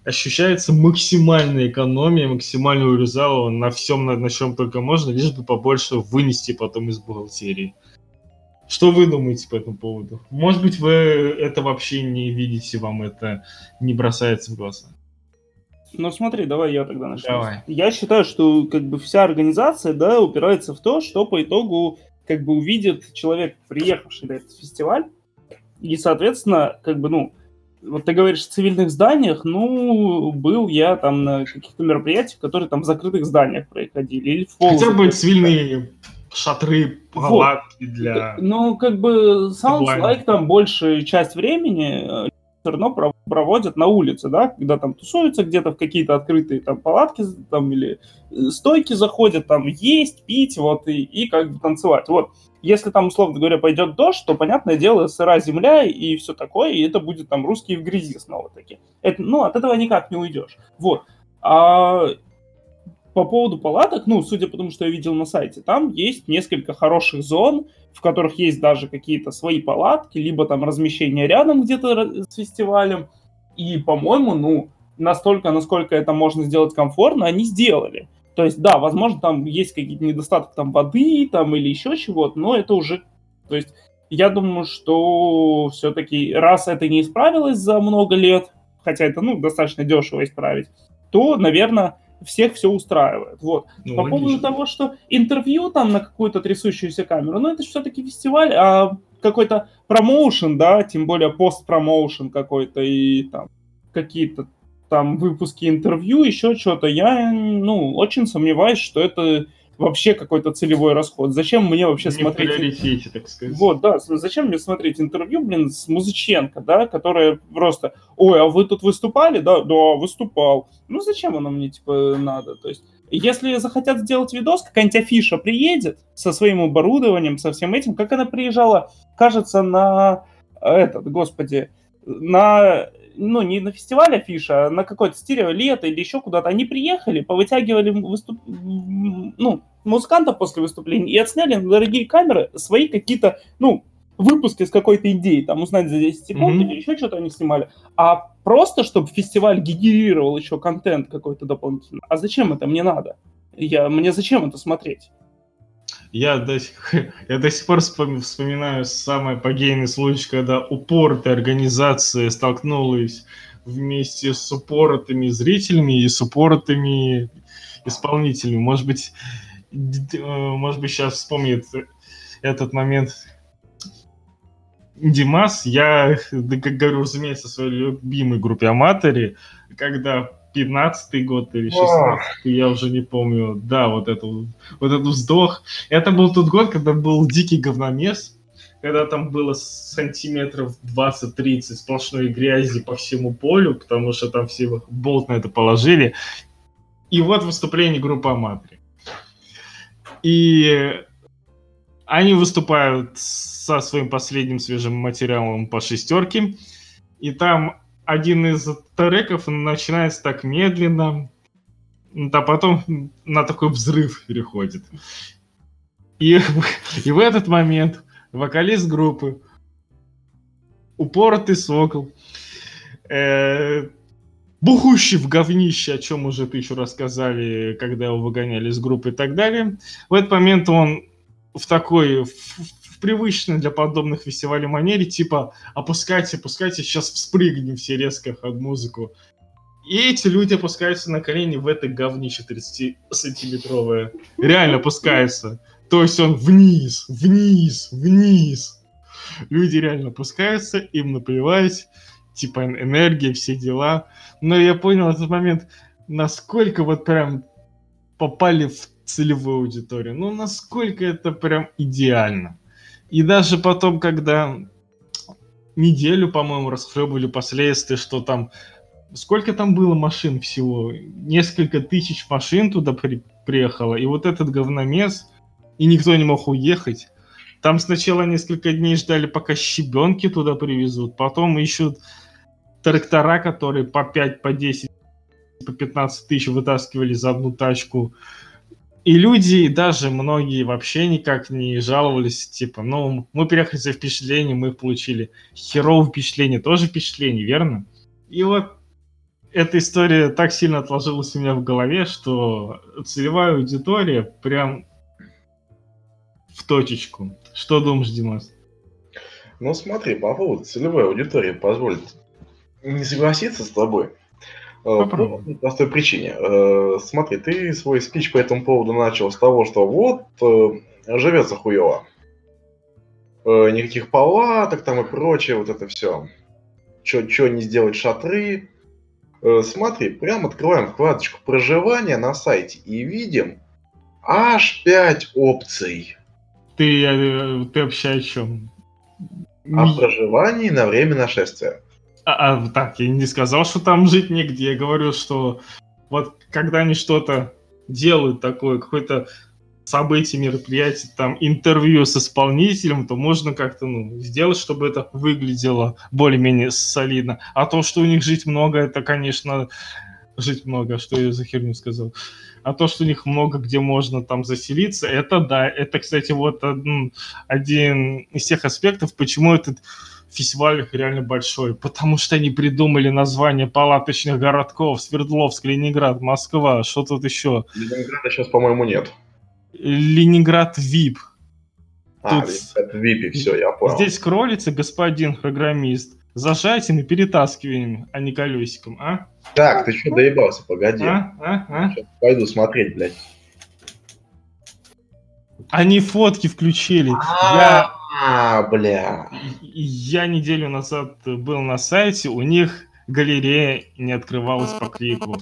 ощущается максимальная экономия, максимально урезала на всем, на, на чем только можно, лишь бы побольше вынести потом из бухгалтерии. Что вы думаете по этому поводу? Может быть, вы это вообще не видите, вам это не бросается в глаза? Ну смотри, давай я тогда начну. Давай. Я считаю, что как бы вся организация, да, упирается в то, что по итогу как бы увидит человек, приехавший на этот фестиваль, и, соответственно, как бы, ну, вот ты говоришь в цивильных зданиях, ну, был я там на каких-то мероприятиях, которые там в закрытых зданиях происходили. Или в Хотя бы цивильные шатры, палатки вот. для... Ну, как бы, sounds like там большая часть времени э, все равно проводят на улице, да, когда там тусуются где-то в какие-то открытые там палатки там или э, стойки заходят, там есть, пить, вот, и, и как бы танцевать. Вот, если там, условно говоря, пойдет дождь, то, понятное дело, сыра земля и все такое, и это будет там русские в грязи снова-таки. Это, ну, от этого никак не уйдешь. Вот. А по поводу палаток, ну, судя по тому, что я видел на сайте, там есть несколько хороших зон, в которых есть даже какие-то свои палатки, либо там размещение рядом где-то с фестивалем. И, по-моему, ну, настолько, насколько это можно сделать комфортно, они сделали. То есть, да, возможно, там есть какие-то недостатки там воды там или еще чего-то, но это уже... То есть, я думаю, что все-таки раз это не исправилось за много лет, хотя это, ну, достаточно дешево исправить, то, наверное, всех все устраивает. Вот. Ну, По логично. поводу того, что интервью там на какую-то трясущуюся камеру, ну это все-таки фестиваль, а какой-то промоушен, да, тем более пост-промоушен какой-то и там какие-то там выпуски интервью, еще что-то, я, ну, очень сомневаюсь, что это вообще какой-то целевой расход. Зачем мне вообще Не смотреть... так сказать. Вот, да, зачем мне смотреть интервью, блин, с Музыченко, да, которая просто, ой, а вы тут выступали? Да, да, выступал. Ну, зачем оно мне, типа, надо? То есть, если захотят сделать видос, какая-нибудь афиша приедет со своим оборудованием, со всем этим, как она приезжала, кажется, на этот, господи, на ну, не на фестивале афиша, а на какое-то стерео лето или еще куда-то. Они приехали, повытягивали выступ... ну, музыкантов после выступления и отсняли на дорогие камеры свои какие-то, ну, выпуски с какой-то идеей, там, узнать за 10 секунд mm-hmm. или еще что-то они снимали. А просто, чтобы фестиваль генерировал еще контент какой-то дополнительный. А зачем это мне надо? Я, мне зачем это смотреть? Я до, сих, я до сих пор вспоминаю самый апогейный случай, когда упоротая организация столкнулась вместе с упоротыми зрителями и с упоротыми исполнителями. Может быть, э, может быть, сейчас вспомнит этот момент Димас. Я, говорю, разумеется, о своей любимой группе Аматори, когда 15 год или 16 я уже не помню. Да, вот это вот этот вздох. Это был тот год, когда был дикий говномес, когда там было сантиметров 20-30 сплошной грязи по всему полю, потому что там все болт на это положили. И вот выступление группы Аматри. И они выступают со своим последним свежим материалом по шестерке. И там один из треков начинается так медленно, а потом на такой взрыв переходит. И, и в этот момент вокалист группы, упоротый сокол, э, бухущий в говнище, о чем уже тысячу рассказали, когда его выгоняли из группы и так далее. В этот момент он в такой, привычной для подобных фестивалей манере, типа опускайте, опускайте, сейчас вспрыгнем все резко под музыку. И эти люди опускаются на колени в это говнище 30-сантиметровое. Реально опускаются. То есть он вниз, вниз, вниз. Люди реально опускаются, им наплевать, типа энергия, все дела. Но я понял этот момент, насколько вот прям попали в целевую аудиторию. Ну, насколько это прям идеально. И даже потом, когда неделю, по-моему, расхлебывали последствия, что там... Сколько там было машин всего? Несколько тысяч машин туда при... приехало. И вот этот говномес, и никто не мог уехать. Там сначала несколько дней ждали, пока щебенки туда привезут. Потом ищут трактора, которые по 5, по 10, по 15 тысяч вытаскивали за одну тачку И люди, даже многие вообще никак не жаловались, типа, ну, мы приехали за впечатление, мы получили херовое впечатление, тоже впечатление, верно? И вот эта история так сильно отложилась у меня в голове, что целевая аудитория прям в точечку. Что думаешь, Димас? Ну смотри, по поводу целевой аудитории, позволит не согласиться с тобой. Э, Попробуй. По простой причине. Э, смотри, ты свой спич по этому поводу начал с того, что вот, э, живется хуево. Никаких палаток там и прочее, вот это все. Что не сделать шатры. Смотри, прям открываем вкладочку проживания на сайте и видим аж 5 опций. Ты, ты вообще о чем? О проживании на время нашествия. А, а так, я не сказал, что там жить негде. Я говорю, что вот когда они что-то делают такое, какое-то событие, мероприятие, там интервью с исполнителем, то можно как-то ну, сделать, чтобы это выглядело более-менее солидно. А то, что у них жить много, это, конечно, жить много, что я за херню сказал. А то, что у них много где можно там заселиться, это да. Это, кстати, вот один, один из тех аспектов, почему этот фестиваль реально большой, потому что они придумали название палаточных городков Свердловск, Ленинград, Москва, что тут еще? Ленинграда сейчас, по-моему, нет. Ленинград ВИП. А, тут... Ленинград ВИП, все, я понял. Здесь кролится господин программист. Зажатием и перетаскиванием, а не колесиком, а? Так, ты что доебался, погоди. А? А? А? Сейчас пойду смотреть, блядь. Они фотки включили. А, я а, бля. Я неделю назад был на сайте, у них галерея не открывалась по клику.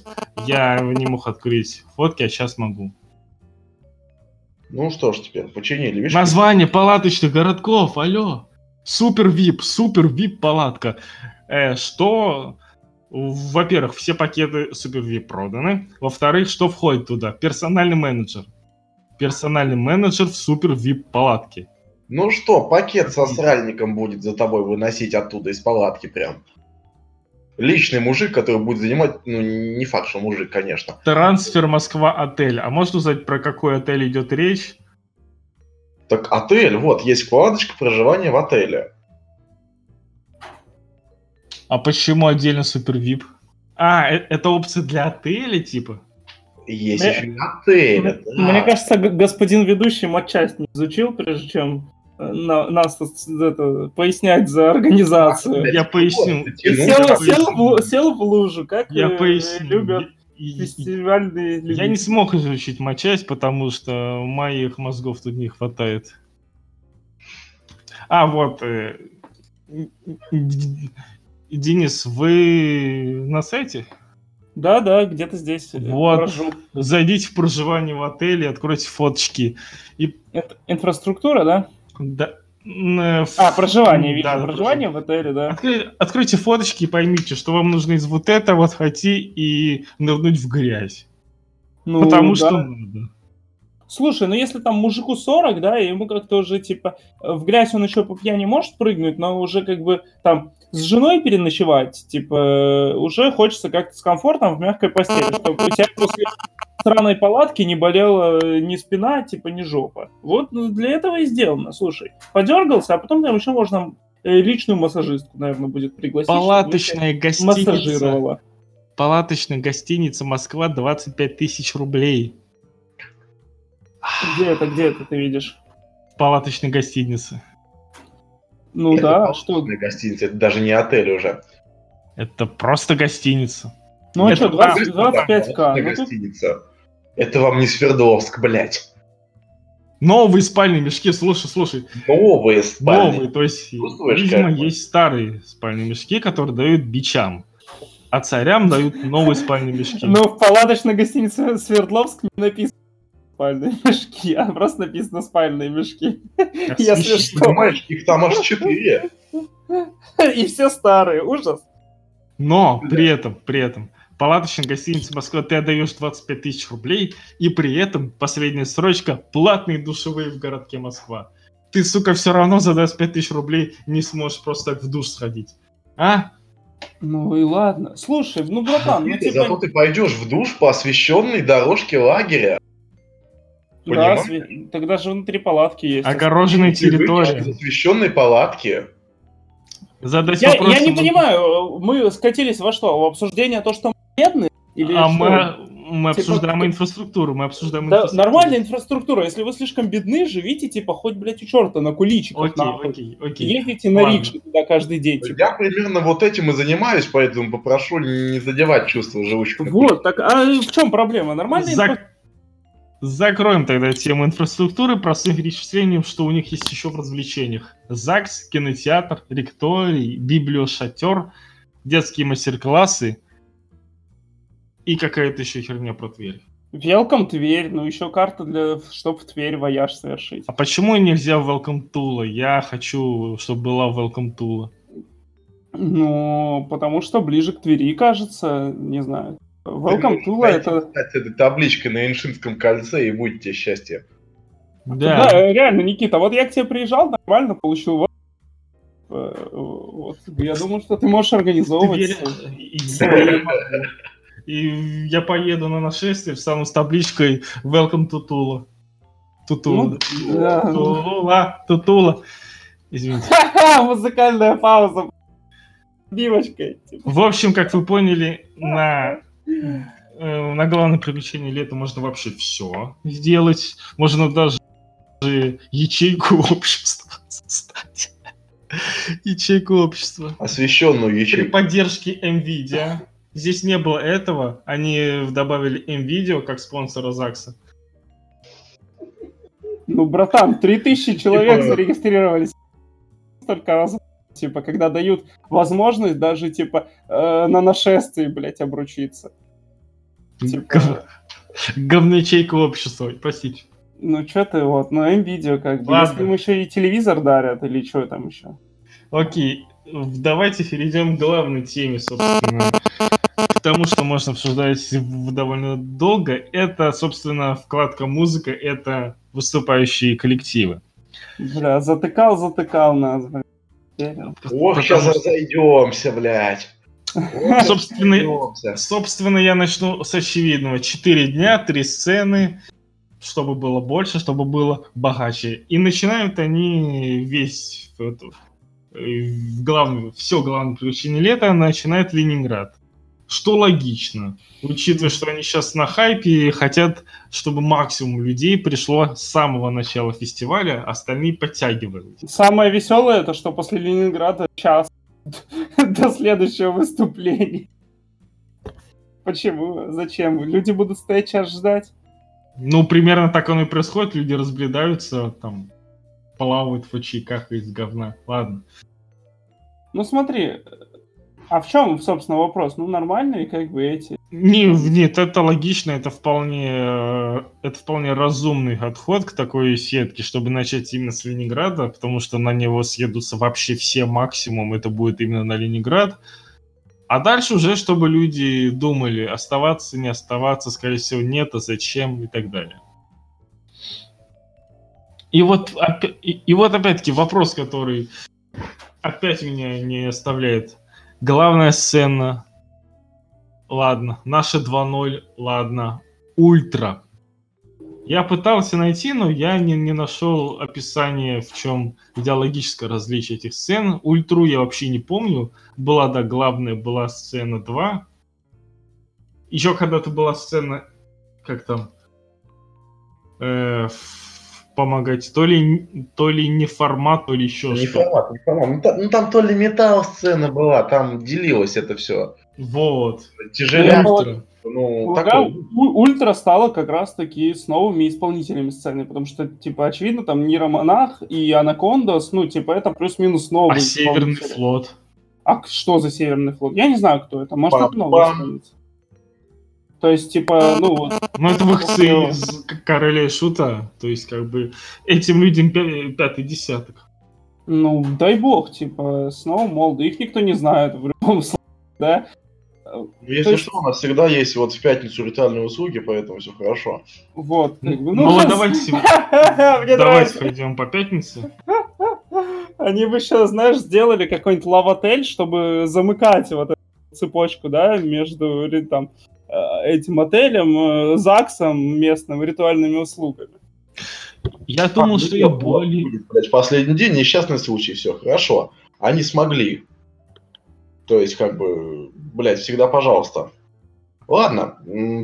Я не мог открыть фотки, а сейчас могу. Ну что ж теперь, починили, видишь? Название палаточных городков, алло. Супер вип, супер вип палатка. Э, что во-первых, все пакеты Супер VIP проданы. Во-вторых, что входит туда? Персональный менеджер. Персональный менеджер в Супер VIP палатке. Ну что, пакет со сральником будет за тобой выносить оттуда из палатки прям. Личный мужик, который будет занимать, ну, не факт, что мужик, конечно. Трансфер Москва-отель. А можно узнать, про какой отель идет речь? Так отель, вот, есть вкладочка проживания в отеле. А почему отдельно супер VIP? А, э, это опция для отеля, типа? Есть мне, еще отель. Мне, да. мне кажется, господин ведущий матчасть не изучил, прежде чем на, нас это, пояснять за организацию. Я поясню. Сел, сел, в, сел в лужу, как я поясню. любят фестивальные люди. Я не смог изучить матчасть, потому что моих мозгов тут не хватает. А, вот. Э, Денис, вы на сайте? Да, да, где-то здесь. Э, вот. Прожу. Зайдите в проживание в отеле, откройте фоточки. И... Это инфраструктура, да? Да. Э, а, проживание, видно, да, проживание в отеле, да. Открой, откройте фоточки и поймите, что вам нужно из вот этого вот хоти и нырнуть в грязь. Ну, Потому да. что надо. Слушай, ну если там мужику 40, да, и ему как-то уже, типа, в грязь он еще по пьяни может прыгнуть, но уже как бы там с женой переночевать, типа, уже хочется как-то с комфортом в мягкой постели, чтобы у тебя после странной палатки не болела ни спина, типа, ни жопа. Вот для этого и сделано, слушай. Подергался, а потом там еще можно э, личную массажистку, наверное, будет пригласить. Палаточная гостиница. Массажировала. Палаточная гостиница Москва 25 тысяч рублей. Где это, где это ты видишь? Палаточной гостинице. Ну это да, что? гостиница, это даже не отель уже. Это просто гостиница. Ну а что, 20, 25к? Ну, гостиница. Это вам не Свердловск, блядь. Новые спальные мешки, слушай, слушай. Новые спальные. Новые, то есть, Чувствуешь, видимо, как? есть старые спальные мешки, которые дают бичам. А царям дают новые спальные мешки. Ну, в палаточной гостинице Свердловск не написано спальные мешки, а просто написано спальные мешки. Если что. Понимаешь, их там аж четыре. И все старые, ужас. Но при этом, при этом, палаточная гостиница Москва, ты отдаешь 25 тысяч рублей, и при этом последняя строчка платные душевые в городке Москва. Ты, сука, все равно за 25 тысяч рублей не сможешь просто так в душ сходить. А? Ну и ладно. Слушай, ну, братан, ну типа... Зато ты пойдешь в душ по освещенной дорожке лагеря. Да, сви... тогда же внутри палатки есть. Огороженная территория. Освещенные палатки. Задать я, вопрос, я не понимаю, мы скатились во что? В обсуждение то, что мы бедные? Или а что? мы, мы типа, обсуждаем инфраструктуру, мы обсуждаем да, инфраструктуру. Нормальная инфраструктура. Если вы слишком бедны, живите, типа, хоть, блядь, у черта на куличиках. Окей, нахуй. окей, окей. Ездите на рикше туда каждый день. Типа. Я примерно вот этим и занимаюсь, поэтому попрошу не задевать чувства живущих. Вот, так а в чем проблема? Нормальная За... инфраструктура? Закроем тогда тему инфраструктуры простым перечислением, что у них есть еще в развлечениях. ЗАГС, кинотеатр, ректорий, библиошатер, детские мастер-классы и какая-то еще херня про Тверь. Welcome Тверь, ну еще карта для, чтобы в Тверь вояж совершить. А почему нельзя в Welcome Тула? Я хочу, чтобы была Welcome Тула. Ну, потому что ближе к Твери, кажется, не знаю. Welcome to это... Кстати, этой табличкой на Иншинском кольце, и будет тебе счастье. Да. да, реально, Никита, вот я к тебе приезжал, нормально получил э, вот, я думаю, что ты можешь организовывать. И я поеду на нашествие, встану с табличкой Welcome to Tula. Тутула. Ну. Тутула. Тутула. Извините. Музыкальная пауза. Бивочкой. В общем, как вы поняли, на Э, на главное приключение лета можно вообще все сделать. Можно даже ячейку общества создать. Ячейку общества. Освещенную ячейку. При поддержке NVIDIA. Здесь не было этого. Они добавили NVIDIA как спонсора ЗАГСа. Ну, братан, 3000 человек зарегистрировались. Столько раз типа, когда дают возможность даже, типа, э, на нашествии, блядь, обручиться. Типа... Говнячейка общества, простите. Ну, что ты, вот, ну, М-видео, как бы, Ладно. если им еще и телевизор дарят, или что там еще? Окей, давайте перейдем к главной теме, собственно, к тому, что можно обсуждать довольно долго. Это, собственно, вкладка музыка, это выступающие коллективы. Бля, затыкал, затыкал нас, блядь. Ох, сейчас разойдемся, блядь. Собственно, собственно, я начну с очевидного. Четыре дня, три сцены, чтобы было больше, чтобы было богаче. И начинают они весь вот, главный, все главное приключение лета начинает Ленинград. Что логично, учитывая, что они сейчас на хайпе и хотят, чтобы максимум людей пришло с самого начала фестиваля, остальные подтягивают. Самое веселое, это что после Ленинграда час до следующего выступления. Почему? Зачем? Люди будут стоять час ждать? Ну, примерно так оно и происходит. Люди разбредаются, там, плавают в очках из говна. Ладно. Ну, смотри, а в чем, собственно, вопрос? Ну, нормальные, как бы, эти... Не, нет, это логично, это вполне, э, это вполне разумный отход к такой сетке, чтобы начать именно с Ленинграда, потому что на него съедутся вообще все максимум, это будет именно на Ленинград. А дальше уже, чтобы люди думали, оставаться, не оставаться, скорее всего, нет, а зачем и так далее. И вот, и, и вот опять-таки вопрос, который опять меня не оставляет Главная сцена. Ладно. Наши 2-0. Ладно. Ультра. Я пытался найти, но я не, не нашел описание, в чем идеологическое различие этих сцен. Ультру я вообще не помню. Была, да, главная была сцена 2. Еще когда-то была сцена, как там, э, помогать. То ли, то ли не формат, то ли еще не что. Формат, не формат. Ну, там, ну там то ли металл сцена была, там делилось это все. Вот. Тяжелее. Ультра. Ну, такой... Ультра стала как раз таки с новыми исполнителями сцены, потому что, типа, очевидно, там Нейромонах и Анакондас, ну, типа, это плюс-минус новый. А Северный флот? А что за Северный флот? Я не знаю, кто это. Может, это новый исполнитель. То есть, типа, ну... Ну, это выходцы из Короля и Шута. То есть, как бы, этим людям пятый десяток. Ну, дай бог, типа, снова молоды. Их никто не знает в любом случае, да? Ну, если есть... что, у нас всегда есть вот в пятницу ритуальные услуги, поэтому все хорошо. Вот. Ну, ну давайте, давайте пойдем по пятнице. Они бы сейчас, знаешь, сделали какой-нибудь лавотель, чтобы замыкать вот эту цепочку, да, между там этим отелем, э, ЗАГСом местным, ритуальными услугами. Я думал, а, что я более... Блядь, последний день несчастный случай, все хорошо. Они смогли. То есть, как бы, блядь, всегда пожалуйста. Ладно,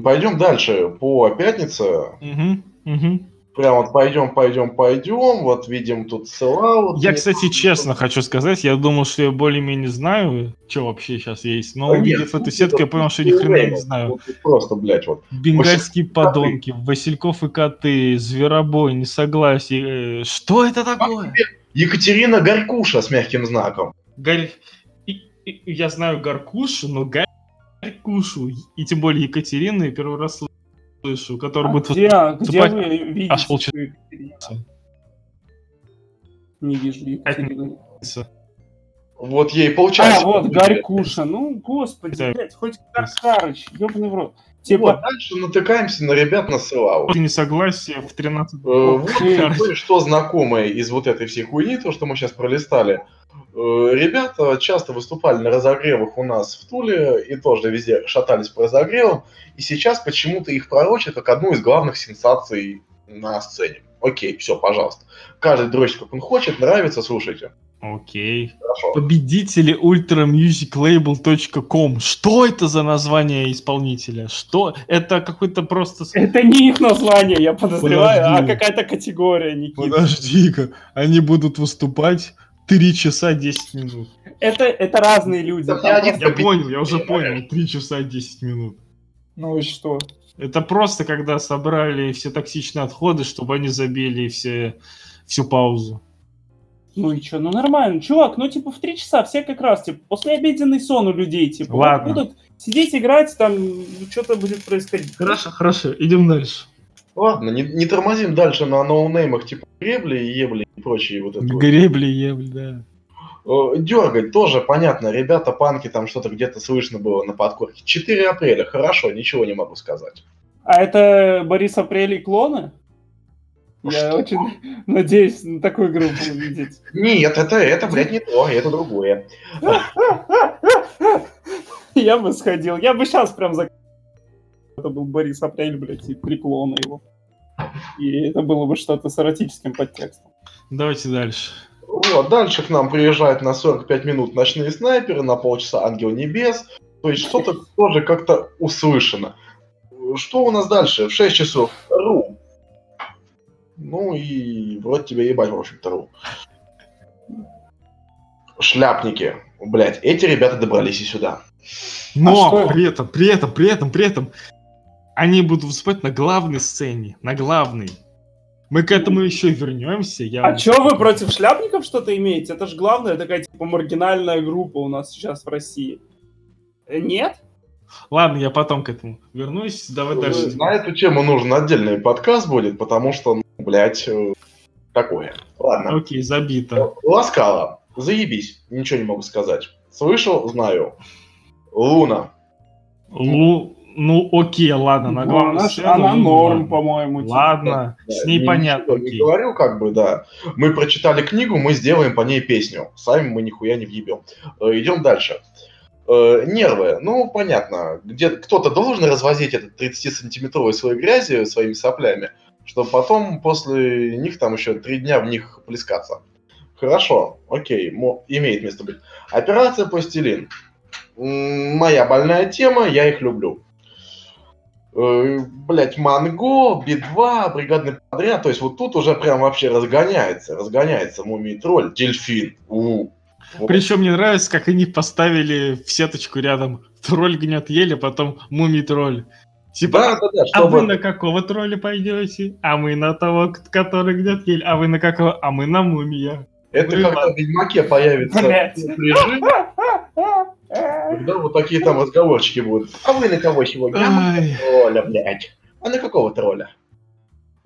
пойдем дальше по пятнице. Угу, угу. Прям вот пойдем, пойдем, пойдем. Вот видим тут селаут. Я, кстати, честно хочу сказать, я думал, что я более-менее знаю, что вообще сейчас есть. Но увидев эту сетку, я понял, что ни хрена не знаю. Вот, просто, блядь, вот. Бенгальские подонки, Васильков и коты, Зверобой, Несогласие. Э, что это такое? Екатерина Горькуша с мягким знаком. Я знаю Горкушу, но Гарь Кушу, и тем более Екатерину, я первый раз слышу, который а будет где, выступать... где вы видите аж полчаса. Не вижу Екатерину. Вот ей полчаса. А, вот, Гарри Куша. Ну, господи, да. блядь, хоть Каркарыч, ёбаный в рот. Типа... Вот, дальше натыкаемся на ребят на Славу. Ты несогласие в 13 э, Что знакомое из вот этой всей хуйни, то, что мы сейчас пролистали. Э, ребята часто выступали на разогревах у нас в Туле и тоже везде шатались по разогревам. И сейчас почему-то их пророчат как одну из главных сенсаций на сцене. Окей, все, пожалуйста. Каждый дрочит, как он хочет, нравится, слушайте. Окей. Хорошо. Победители ultramusiclabel.com. Что это за название исполнителя? Что? Это какой-то просто... Это не их название, я подозреваю, а Подожди. а какая-то категория, Никита. Подожди-ка, они будут выступать 3 часа 10 минут. Это, это разные люди. я, я понял, я уже понял. 3 часа 10 минут. Ну и что? Это просто когда собрали все токсичные отходы, чтобы они забили все, всю паузу. Ну и что, ну нормально. Чувак, ну типа в 3 часа все как раз, типа, после обеденный сон у людей, типа, Ладно. будут сидеть, играть, там что-то будет происходить. Хорошо, хорошо, идем дальше. Ладно, не, не тормозим дальше на ноунеймах типа гребли и ебли и прочие вот это. Гребли и ебли, да. Дергать тоже понятно, ребята, панки, там что-то где-то слышно было на подкорке. 4 апреля, хорошо, ничего не могу сказать. А это Борис Апрель и клоны? Я что? очень надеюсь на такую группу увидеть. Нет, это, это, блядь, не то, это другое. Я бы сходил, я бы сейчас прям за это был Борис Апрель, блядь, и три клона его. И это было бы что-то с эротическим подтекстом. Давайте дальше. Вот, дальше к нам приезжают на 45 минут ночные снайперы, на полчаса Ангел Небес. То есть что-то тоже как-то услышано. Что у нас дальше? В 6 часов Ру. Ну и вроде тебя ебать, в общем-то, Ру. Шляпники. Блять, эти ребята добрались и сюда. Но а при этом, при этом, при этом, при этом, они будут выступать на главной сцене, на главной. Мы к этому еще вернемся. Я а что вы против шляпников что-то имеете? Это же главная такая типа маргинальная группа у нас сейчас в России. Э, нет? Ладно, я потом к этому вернусь. Давай дальше. На эту тему нужен отдельный подкаст будет, потому что, ну, блядь, э, такое. Ладно. Окей, забито. Ласкала. Заебись. Ничего не могу сказать. Слышал, знаю. Луна. Лу... Ну, окей, ладно, на главную она, сцену. Она ну, норм, по-моему. Типа. Ладно, да, с ней я понятно. Не говорю, как бы, да. Мы прочитали книгу, мы сделаем по ней песню. Сами мы нихуя не въебем. Э, идем дальше. Э, нервы. Ну, понятно. Где кто-то должен развозить этот 30-сантиметровый слой грязи своими соплями, чтобы потом после них там еще три дня в них плескаться. Хорошо, окей, имеет место быть. Операция «Пластилин». Моя больная тема, я их люблю блять, Манго, Би-2, бригадный подряд. То есть вот тут уже прям вообще разгоняется, разгоняется Мумий Тролль, Дельфин. У, вот. Причем мне нравится, как они поставили в сеточку рядом тролль гнет еле, потом мумий тролль. Типа, да, да, да, чтобы... а вы на какого тролля пойдете? А мы на того, который гнет ель. А вы на какого? А мы на мумия. Это когда в Ведьмаке появится когда вот такие там разговорчики будут. А вы на кого сегодня? А тролля, блядь. А на какого тролля?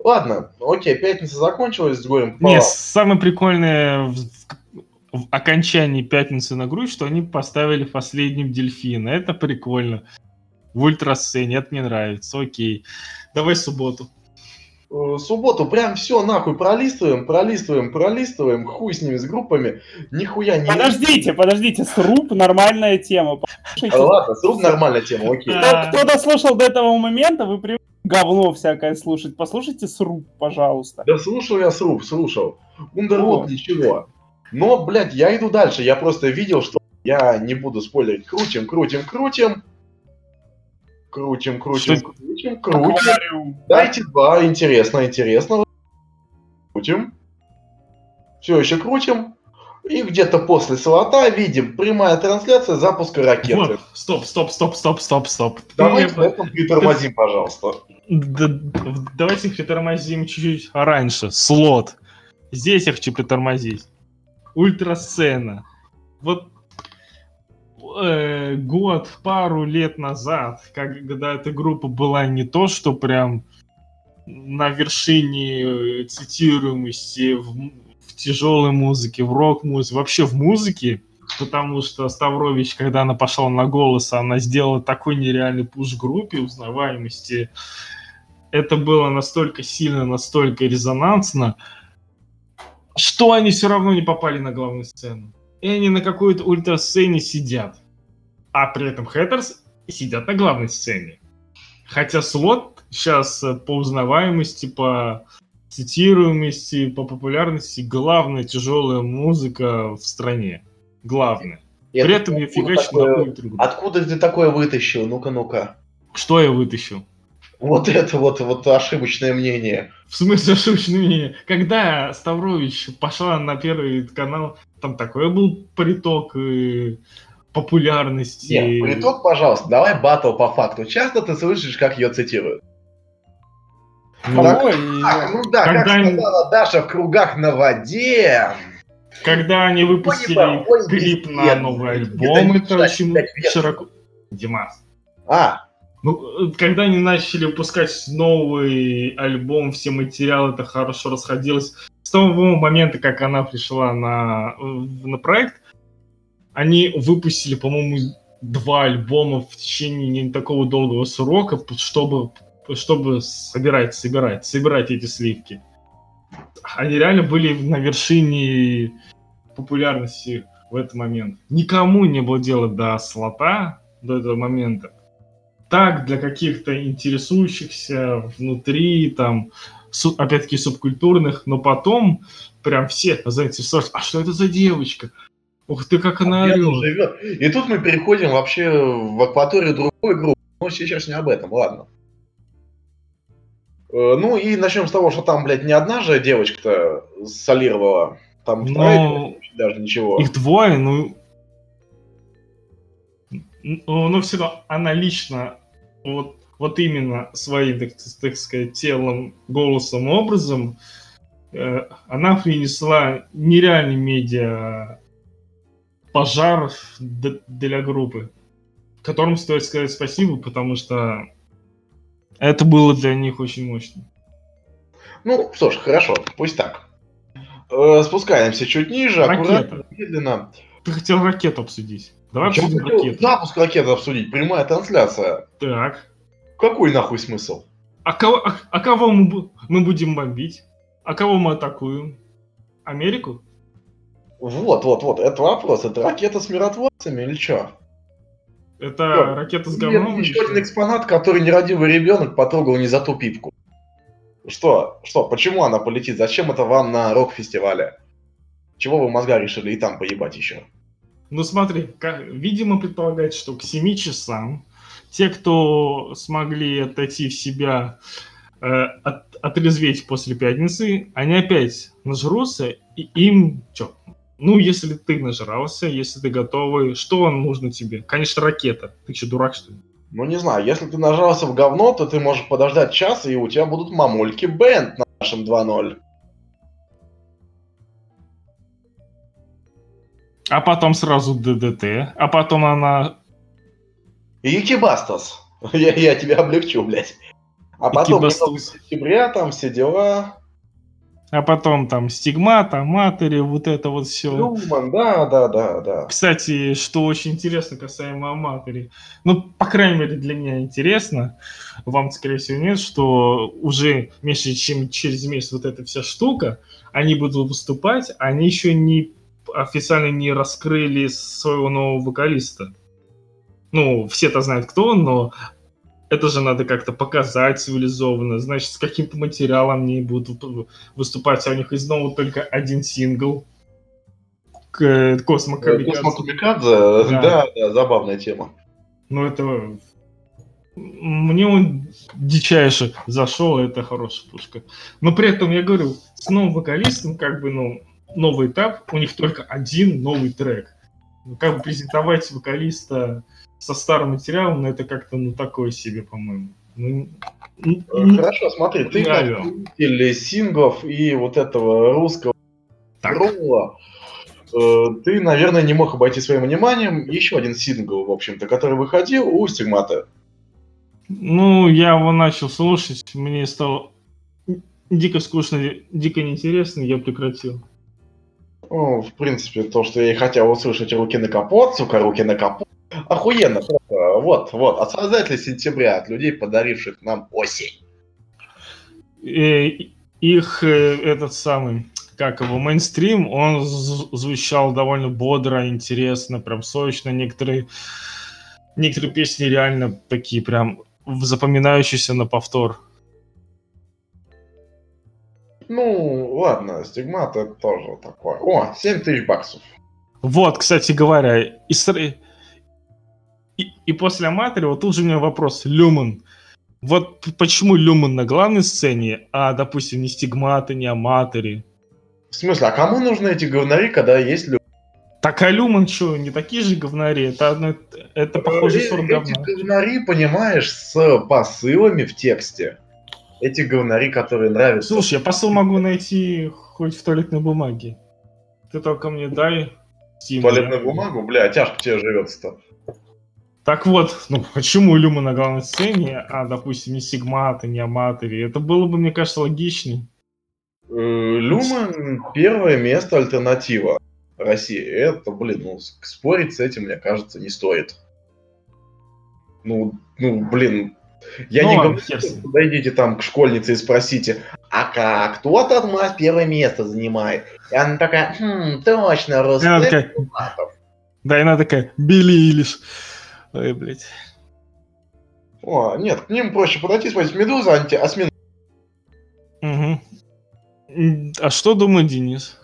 Ладно, окей, пятница закончилась с горем Нет, самое прикольное в, в окончании пятницы на грудь, что они поставили последним дельфина. Это прикольно. В ультрасцене, это мне нравится. Окей. Давай субботу. Э, субботу прям все нахуй пролистываем, пролистываем, пролистываем, хуй с ними, с группами, нихуя не... Подождите, подождите, сруб нормальная тема. Послушайте. Ладно, сруб нормальная тема, окей. Кто, кто дослушал до этого момента, вы привыкли говно всякое слушать. Послушайте Сруб, пожалуйста. Да слушал я Сруб, слушал. Ундервуд ничего. Но, блядь, я иду дальше. Я просто видел, что я не буду спойлерить. Крутим, крутим, крутим. Крутим, крутим, что? крутим, крутим. Аквариум. Дайте два. Интересно, интересно. Крутим. Все еще крутим. И где-то после слота видим прямая трансляция запуска ракеты. Вот. Стоп, стоп, стоп, стоп, стоп, стоп. Давайте Ты... этом притормозим, пожалуйста. Да, давайте притормозим чуть-чуть раньше. Слот. Здесь я хочу притормозить. Ультрасцена. Вот э, год, пару лет назад, когда эта группа была не то, что прям на вершине цитируемости в, в тяжелой музыке, в рок-музыке, вообще в музыке, потому что Ставрович, когда она пошла на голос, она сделала такой нереальный пуш группе узнаваемости. Это было настолько сильно, настолько резонансно, что они все равно не попали на главную сцену. И они на какой-то ультрасцене сидят. А при этом Хэттерс сидят на главной сцене. Хотя слот сейчас э, по узнаваемости, по цитируемости, по популярности главная тяжелая музыка в стране. Главная. Я При этом я фигачу на ультра. Откуда ты такое вытащил? Ну-ка, ну-ка. Что я вытащил? Вот это вот, вот ошибочное мнение. В смысле ошибочное мнение? Когда Ставрович пошла на первый канал, там такой был приток и популярности. Нет, приток, пожалуйста, давай батл по факту. Часто ты слышишь, как ее цитируют? Ну, так, и... так, ну да, когда как сказала Даша в кругах на воде. Когда они выпустили ой, ой, клип на новый альбом, это очень широко... Димас. А, ну, когда они начали выпускать новый альбом, все материалы, это хорошо расходилось. С того момента, как она пришла на, на проект, они выпустили, по-моему, два альбома в течение не такого долгого срока, чтобы, чтобы собирать, собирать, собирать эти сливки. Они реально были на вершине популярности в этот момент. Никому не было дела до слота до этого момента так для каких-то интересующихся внутри, там, опять-таки, субкультурных, но потом прям все заинтересовались, а что это за девочка? Ух ты, как она орет. И тут мы переходим вообще в акваторию другой группы, но сейчас не об этом, ладно. Э, ну и начнем с того, что там, блядь, не одна же девочка-то солировала. Там но... даже ничего. Их двое, ну... Но, но все равно она лично вот, вот именно своим, так, так сказать, телом, голосом, образом, э, она принесла нереальный медиа пожар для группы, которым стоит сказать спасибо, потому что это было для них очень мощно. Ну, что ж, хорошо, пусть так. Э, спускаемся чуть ниже, Ракета. аккуратно, медленно. Ты хотел ракету обсудить. Давай обсудим ракету. Запуск ракеты обсудить, прямая трансляция. Так. Какой нахуй смысл? А кого, а, а кого мы, мы будем бомбить? А кого мы атакуем? Америку? Вот, вот, вот, это вопрос. Это ракета с миротворцами или что? Это что? ракета с говном? Нет, еще один экспонат, который нерадивый ребенок потрогал не за ту пипку. Что? Что? Почему она полетит? Зачем это вам на рок-фестивале? Чего вы мозга решили и там поебать еще? Ну смотри, как, видимо предполагается, что к 7 часам те, кто смогли отойти в себя, э, от, отрезветь после пятницы, они опять нажрутся, и им что? Ну, если ты нажрался, если ты готовый, что нужно тебе? Конечно, ракета. Ты что, дурак, что ли? Ну, не знаю, если ты нажрался в говно, то ты можешь подождать час, и у тебя будут мамульки бенд на нашем 2.0. А потом сразу ДДТ, а потом она... Икибастас. Я, я тебя облегчу, блядь. А потом сентября, там все дела. А потом там стигмата, матери, вот это вот все. Люман, да, да, да, да. Кстати, что очень интересно касаемо матери. Ну, по крайней мере, для меня интересно. Вам, скорее всего, нет, что уже меньше, чем через месяц вот эта вся штука, они будут выступать, они еще не официально не раскрыли своего нового вокалиста. Ну, все-то знают, кто он, но это же надо как-то показать цивилизованно, значит, с каким-то материалом они будут выступать, а у них из нового только один сингл. Космо Камикадзе. Космо Камикадзе, да. да, да, забавная тема. Ну, это... Мне он дичайше зашел, это хорошая пушка. Но при этом, я говорю, с новым вокалистом, как бы, ну, новый этап, у них только один новый трек. Ну, как бы презентовать вокалиста со старым материалом, но это как-то, ну, такое себе, по-моему. Ну, ну Хорошо, смотри, ты или синглов и вот этого русского так. ролла, э, ты, наверное, не мог обойти своим вниманием еще один сингл, в общем-то, который выходил у Стигмата. Ну, я его начал слушать, мне стало дико скучно, дико неинтересно, я прекратил. Ну, в принципе, то, что я и хотел услышать руки на капот, сука, руки на капот. Охуенно, просто. Вот, вот, от создателей сентября, от людей, подаривших нам осень. И, их э, этот самый, как его, мейнстрим, он звучал довольно бодро, интересно, прям сочно. Некоторые, некоторые песни реально такие прям запоминающиеся на повтор. Ну, ладно, стигмат это тоже такое. О, 7 тысяч баксов. Вот, кстати говоря, и, и, и после Аматори, вот тут же у меня вопрос. Люман. Вот почему Люман на главной сцене, а, допустим, не стигматы, не Аматори? В смысле, а кому нужны эти говнари, когда есть Люман? Так а Люман что, не такие же говнари? Это, одно, это похоже сорт говна. Эти говнари, понимаешь, с посылами в тексте эти говнари, которые нравятся. Слушай, я посыл могу найти хоть в туалетной бумаге. Ты только мне дай Steam. Туалетную бумагу? Бля, тяжко тебе живется-то. Так вот, ну почему Люма на главной сцене, а, допустим, не Сигмата, не Аматори? Это было бы, мне кажется, логичней. Э, Люма первое место альтернатива России. Это, блин, ну, спорить с этим, мне кажется, не стоит. Ну, ну, блин, я ну, не говорю, подойдите там к школьнице и спросите, а как, кто там у нас первое место занимает? И она такая, хм, точно, Рустем такая, Да, и она такая, Билли Илиш. Ой, блядь. О, нет, к ним проще подойти, спросить, Медуза, анти, осьмин. Угу. А что думает Денис?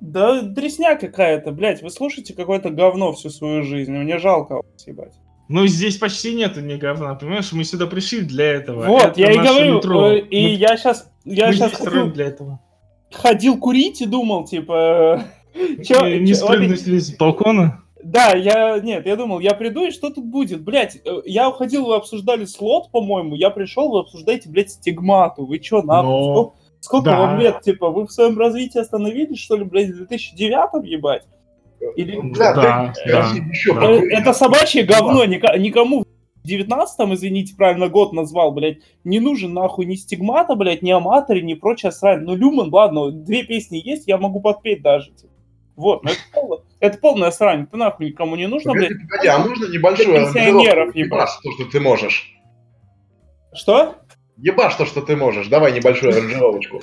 Да дресня какая-то, блядь, вы слушаете какое-то говно всю свою жизнь, мне жалко вас, ебать. Ну, здесь почти нету ни говна, понимаешь? Мы сюда пришли для этого. Вот, Это я и говорю, метро. и мы, я сейчас... Я мы сейчас ходил, для этого. ходил курить и думал, типа... Чё, не не спрыгнули с балкона? Да, я... Нет, я думал, я приду, и что тут будет? Блять, э, я уходил, вы обсуждали слот, по-моему, я пришел, вы обсуждаете, блядь, стигмату. Вы чё, нахуй? Но... Сколько, сколько да. вам лет, типа, вы в своем развитии остановились, что ли, блядь, в 2009 ебать? Или... Да, да, да, еще да. Это собачье говно, никому в 19-м, извините, правильно год назвал, блядь, не нужен нахуй ни стигмата, блядь, ни аматори, ни прочая срань. Ну, Люман, ладно, две песни есть, я могу подпеть даже. Типа. Вот, ну это, полная, это полная срань, это нахуй никому не нужно, погоди, блядь. Погоди, а нужно небольшую пенсионеров, ебать. то, что ты можешь. Что? Ебашь то, что ты можешь. Давай небольшую аранжировочку.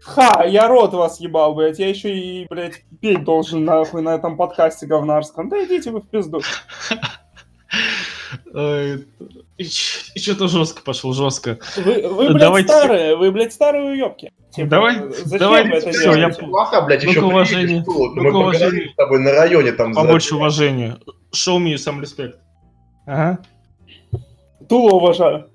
Ха, я рот вас ебал, блядь. Я еще и, блядь, петь должен нахуй на этом подкасте говнарском. Да идите вы в пизду. И что-то жестко пошел, жестко. Вы, вы блядь, Давайте... старые, вы, блядь, старые уебки. Типа, давай, давай, это все, я плохо, блядь, еще ну уважение, ну мы уважение. с тобой на районе там. Побольше за... уважения. Show me some respect. Ага. Тула уважаю.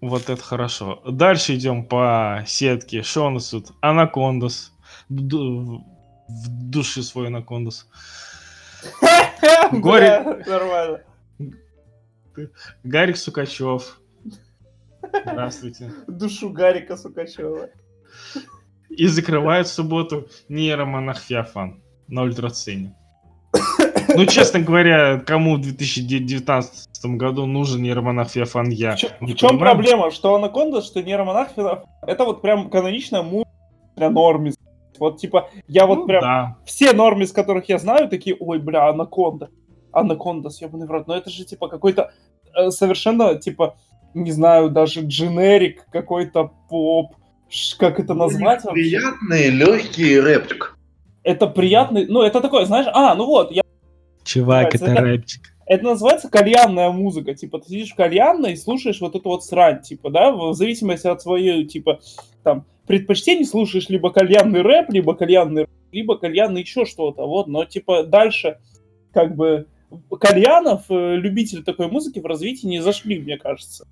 Вот это хорошо. Дальше идем по сетке. Шонасут, Анакондас. В души свой Анакондас. Горе... Нормально. Гарик Сукачев. Здравствуйте. Душу Гарика Сукачева. И закрывает в субботу нейромонах Феофан на ультрацене. Ну, честно говоря, кому в 2019 году нужен нейромонах Феофан я? В, чем, в чем проблема? Что Анаконда, что нейромонах Феофан... Это вот прям каноничная музыка для нормис. Вот типа, я вот ну, прям... Да. Все нормис, которых я знаю, такие, ой, бля, Анаконда. Анаконда, съебанный в рот. Но это же типа какой-то совершенно, типа, не знаю, даже дженерик, какой-то поп. Как это назвать вообще? Приятный, легкий рэпчик. Это приятный, ну это такое, знаешь, а, ну вот, я Чувак, это, это рэпчик. это называется кальянная музыка. Типа, ты сидишь в кальянной и слушаешь вот эту вот срань, типа, да, в зависимости от своей, типа, там, предпочтений слушаешь либо кальянный рэп, либо кальянный либо кальянный еще что-то, вот, но, типа, дальше, как бы, кальянов, э, любители такой музыки в развитии не зашли, мне кажется.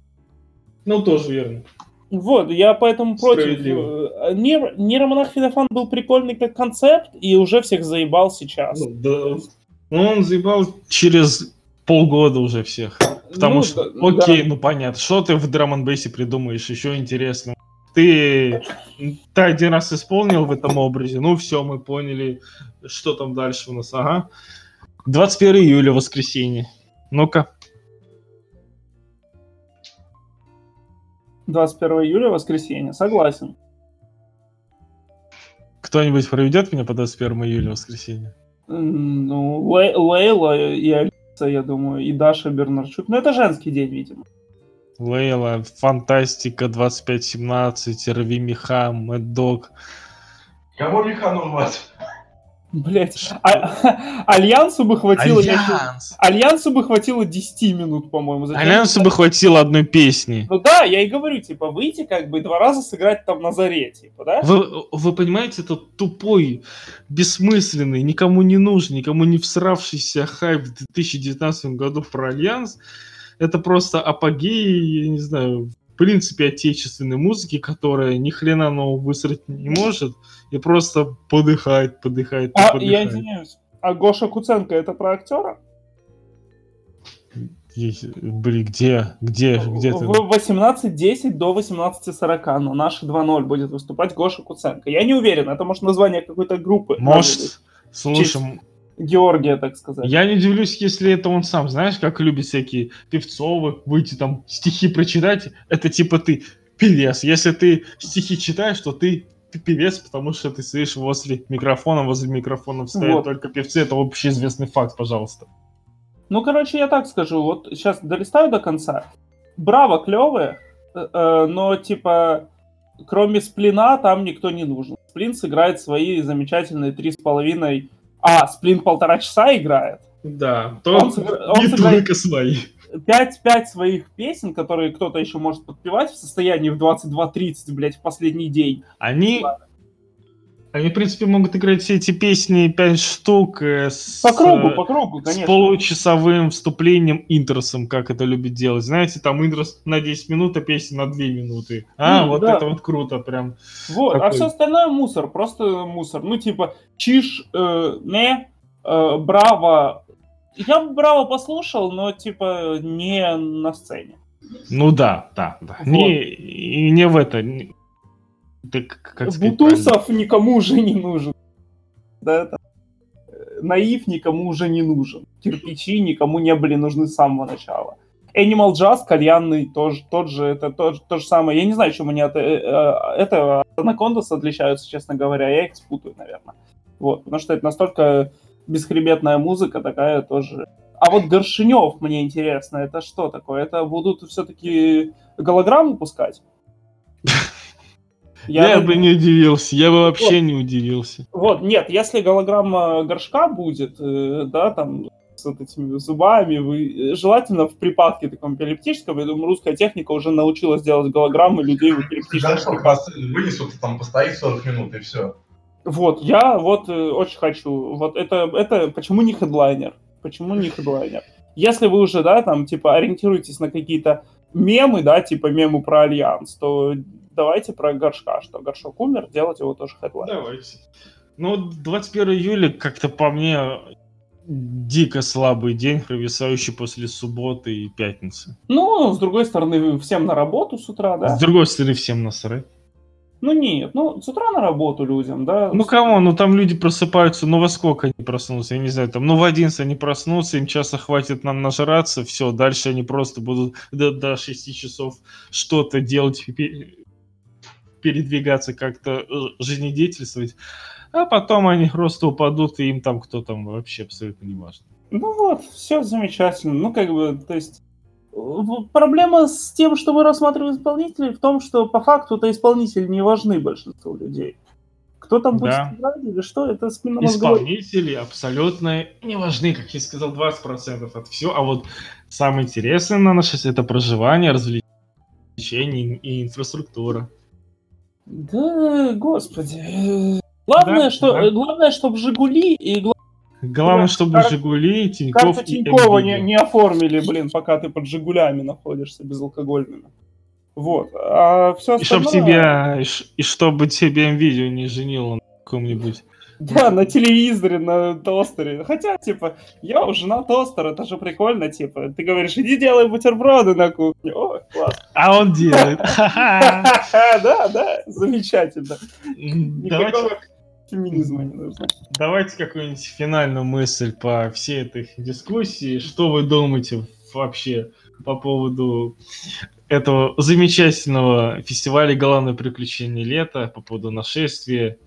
Ну, тоже верно. Вот, я поэтому против. Э, Нейр, нейромонах Фенофан был прикольный как концепт, и уже всех заебал сейчас. Ну, да. ну он заебал через полгода уже всех. Потому ну, что, да, окей, да. ну понятно, что ты в драм бейсе придумаешь еще интересно. Ты, ты один раз исполнил в этом образе, ну все, мы поняли, что там дальше у нас. Ага. 21 июля, воскресенье. Ну-ка. 21 июля, воскресенье, согласен. Кто-нибудь проведет меня по 21 июля, воскресенье? Ну, Лей, Лейла и Алиса, я думаю, и Даша Бернарчук. Ну, это женский день, видимо. Лейла, Фантастика 2517, Рви Меха, Мэддог. Кого механу вас? Блять, а, Альянсу бы хватило... Альянс. Альянсу бы хватило 10 минут, по-моему. Альянсу бы хватило одной песни. Ну да, я и говорю, типа, выйти как бы два раза сыграть там на заре, типа, да? Вы, вы понимаете, это тупой, бессмысленный, никому не нужный, никому не всравшийся хайп в 2019 году про Альянс. Это просто апогей, я не знаю, принципе, отечественной музыки, которая ни хрена нового высрать не может и просто подыхает, подыхает, а, подыхает. Я извиняюсь, а Гоша Куценко это про актера? Блин, где? Где? Где ты? В 18.10 до 18.40, но наши 2.0 будет выступать Гоша Куценко. Я не уверен, это может название какой-то группы. Может, слушай, Георгия, так сказать. Я не удивлюсь, если это он сам, знаешь, как любит всякие певцовы, выйти там стихи прочитать, это типа ты певец. Если ты стихи читаешь, то ты певец, потому что ты сидишь возле микрофона, возле микрофона стоят вот. только певцы, это вообще известный факт, пожалуйста. Ну, короче, я так скажу, вот сейчас долистаю до конца. Браво, клевые, э, э, но, типа, кроме сплина там никто не нужен. Сплин сыграет свои замечательные три с половиной... А, сплин полтора часа играет? Да, то он, он не сыграет... только свои. 5-5 своих песен, которые кто-то еще может подпевать в состоянии в 22.30, блядь, в последний день. Они... Они, в принципе, могут играть все эти песни 5 штук э, с, по кругу, по кругу, конечно. с получасовым вступлением, интросом, как это любит делать. Знаете, там интрос на 10 минут, а песня на 2 минуты. А, mm, вот да. это вот круто прям. Вот, а такой... а все остальное мусор, просто мусор. Ну, типа, чиш, э, не, э, браво, я бы Браво послушал, но типа не на сцене. Ну да, да, да. Вот. Не, не в это. Не, так, как Бутусов правильно? никому уже не нужен. Да, это... Наив никому уже не нужен. Кирпичи никому не были нужны с самого начала. Animal Jazz, кальянный, тоже, тот же, это то, то же самое. Я не знаю, чем они от э, э, этого Анакондас отличаются, честно говоря. Я их спутаю, наверное. Вот, потому что это настолько бесхребетная музыка такая тоже. А вот Горшинев, мне интересно, это что такое? Это будут все-таки голограмму пускать? Я, я бы не удивился, я бы вообще вот, не удивился. Вот, нет, если голограмма горшка будет, э, да, там, с вот этими зубами, вы, желательно в припадке таком эпилептическом, я думаю, русская техника уже научилась делать голограммы людей в эпилептическом припадке. Вынесут, там постоит 40 минут и все. Вот, я вот э, очень хочу. Вот это, это почему не хедлайнер? Почему не хедлайнер? Если вы уже, да, там, типа, ориентируетесь на какие-то мемы, да, типа мемы про Альянс, то давайте про Горшка, что Горшок умер, делать его тоже хедлайнер. Давайте. Ну, 21 июля, как-то по мне, дико слабый день, провисающий после субботы и пятницы. Ну, с другой стороны, всем на работу с утра, да? С другой стороны, всем насрать. Ну нет, ну с утра на работу людям, да. Ну кому, ну там люди просыпаются, ну во сколько они проснутся, я не знаю, там, ну в 11 они проснутся, им часа хватит нам нажраться, все, дальше они просто будут до, до 6 часов что-то делать, передвигаться, как-то э, жизнедеятельствовать, а потом они просто упадут, и им там кто там вообще абсолютно не важно. Ну вот, все замечательно, ну как бы, то есть Проблема с тем, что мы рассматриваем исполнителей, в том, что по факту-то исполнители не важны большинству людей. Кто там будет Да. играть или что? Это спинномозговой- Исполнители абсолютно не важны, как я сказал, 20% от всего. А вот самое интересное на наше это проживание, развлечение и инфраструктура. Да, господи. Главное, Да, что, да. главное, чтобы Жигули и гла- Главное, чтобы кар- Жигули, Тиньков карту Тинькова не, не оформили, блин, пока ты под Жигулями находишься безалкогольными. Вот. А все И чтобы остальное... тебя, и чтобы тебе видео не женило на каком-нибудь. Да, на телевизоре, на тостере. Хотя, типа, я уже на тостер, это же прикольно, типа. Ты говоришь, иди делай бутерброды на кухне. О, класс. А он делает. Да, да, замечательно. Никакого феминизма не нужно. давайте какую-нибудь финальную мысль по всей этой дискуссии. Что вы думаете вообще по поводу этого замечательного фестиваля «Главное приключение лета», по поводу нашествия?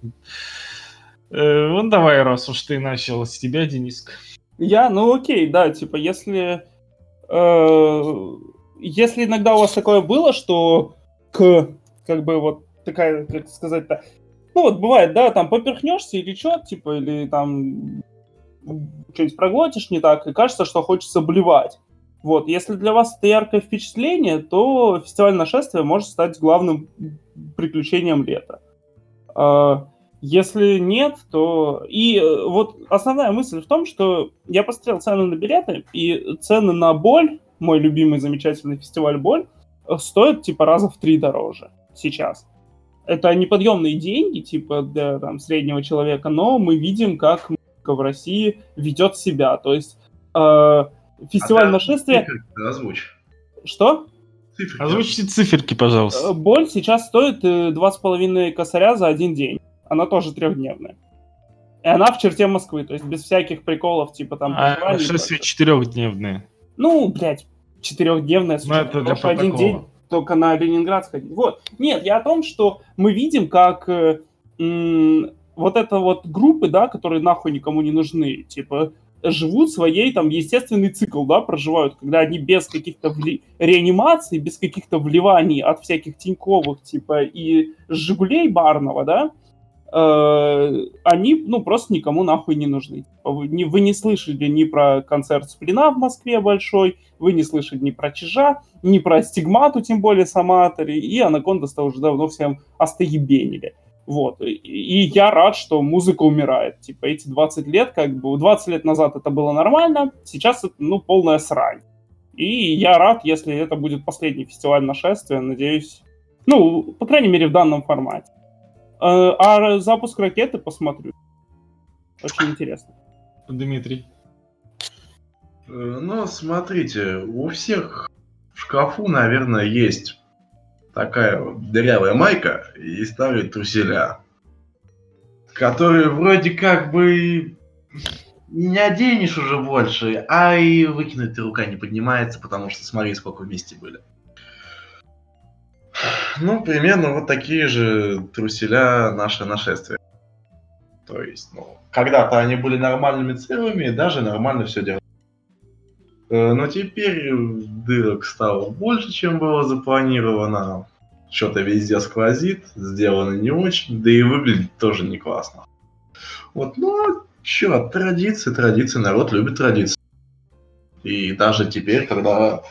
Ну, давай, раз уж ты начал, с тебя, Дениска. Я, ну окей, да, типа, если... э, если иногда у вас такое было, что к, как бы, вот такая, как сказать-то, ну вот бывает, да, там поперхнешься или что, типа, или там что-нибудь проглотишь не так, и кажется, что хочется блевать. Вот, если для вас это яркое впечатление, то фестиваль нашествия может стать главным приключением лета. А, Если нет, то... И э, вот основная мысль в том, что я посмотрел цены на билеты, и цены на Боль, мой любимый замечательный фестиваль Боль, э, стоят типа раза в три дороже сейчас. Это неподъемные деньги, типа, для там, среднего человека, но мы видим, как музыка в России ведет себя. То есть э, фестиваль А ты нашествия... циферки Озвучь. Что? Циферки. Озвучите циферки, пожалуйста. Э, Боль сейчас стоит э, два с половиной косаря за один день. Она тоже трехдневная. И она в черте Москвы, то есть без всяких приколов, типа там... А проживания и нашествие прочего. четырехдневное. Ну, блядь, четырехдневная, Ну, это для что один день только на Ленинград сходить. Вот. Нет, я о том, что мы видим, как э, м, вот это вот группы, да, которые нахуй никому не нужны, типа, живут своей, там, естественный цикл, да, проживают, когда они без каких-то вли- реанимаций, без каких-то вливаний от всяких Тиньковых, типа, и Жигулей барного, да, они, ну, просто никому нахуй не нужны. Вы не, вы слышали ни про концерт Сплина в Москве большой, вы не слышали ни про Чижа, ни про Стигмату, тем более с Аматори, и Анакондас-то уже давно всем остоебенили. Вот. И я рад, что музыка умирает. Типа эти 20 лет, как бы, 20 лет назад это было нормально, сейчас это, ну, полная срань. И я рад, если это будет последний фестиваль нашествия, надеюсь. Ну, по крайней мере, в данном формате. Э, А запуск ракеты посмотрю. Очень интересно. Дмитрий. Э, Ну, смотрите, у всех в шкафу, наверное, есть такая вот дырявая майка и старые труселя, которые вроде как бы не оденешь уже больше, а и выкинуть ты рука не поднимается, потому что смотри, сколько вместе были. Ну, примерно вот такие же труселя наше нашествие. То есть, ну, когда-то они были нормальными целыми, и даже нормально все делали. Э, Но теперь дырок стало больше, чем было запланировано. Что-то везде сквозит, сделано не очень, да и выглядит тоже не классно. Вот, ну, чё, традиции, традиции, народ любит традиции. И даже теперь, когда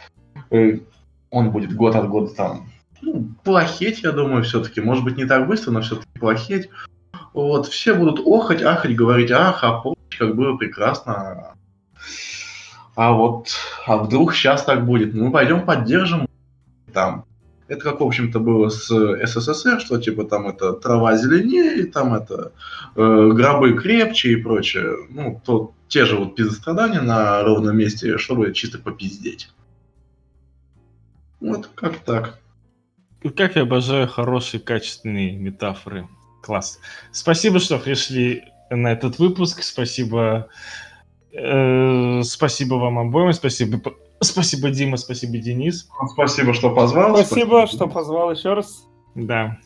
э, он будет год от года там, ну, плохеть, я думаю, все-таки, может быть, не так быстро, но все-таки плохеть, вот, все будут охать, ахать, говорить, ах, а помнишь, как было прекрасно. А вот, а вдруг сейчас так будет? Ну, пойдем поддержим там. Это как, в общем-то, было с СССР, что типа там это трава зеленее, там это э, гробы крепче и прочее. Ну, то те же вот пиздострадания на ровном месте, чтобы чисто попиздеть. Вот как так. Как я обожаю хорошие, качественные метафоры. Класс. Спасибо, что пришли на этот выпуск. Спасибо. э, спасибо вам обоим. Спасибо. Спасибо, Дима. Спасибо, Денис. Спасибо, что позвал. Спасибо, что позвал еще раз. Да.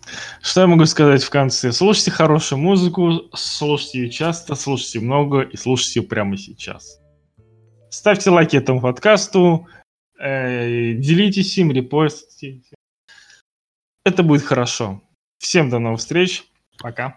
Что я могу сказать в конце? Слушайте хорошую музыку, слушайте ее часто, слушайте много и слушайте ее прямо сейчас. Ставьте лайки этому подкасту, э, делитесь им, репостите. Это будет хорошо. Всем до новых встреч. Пока.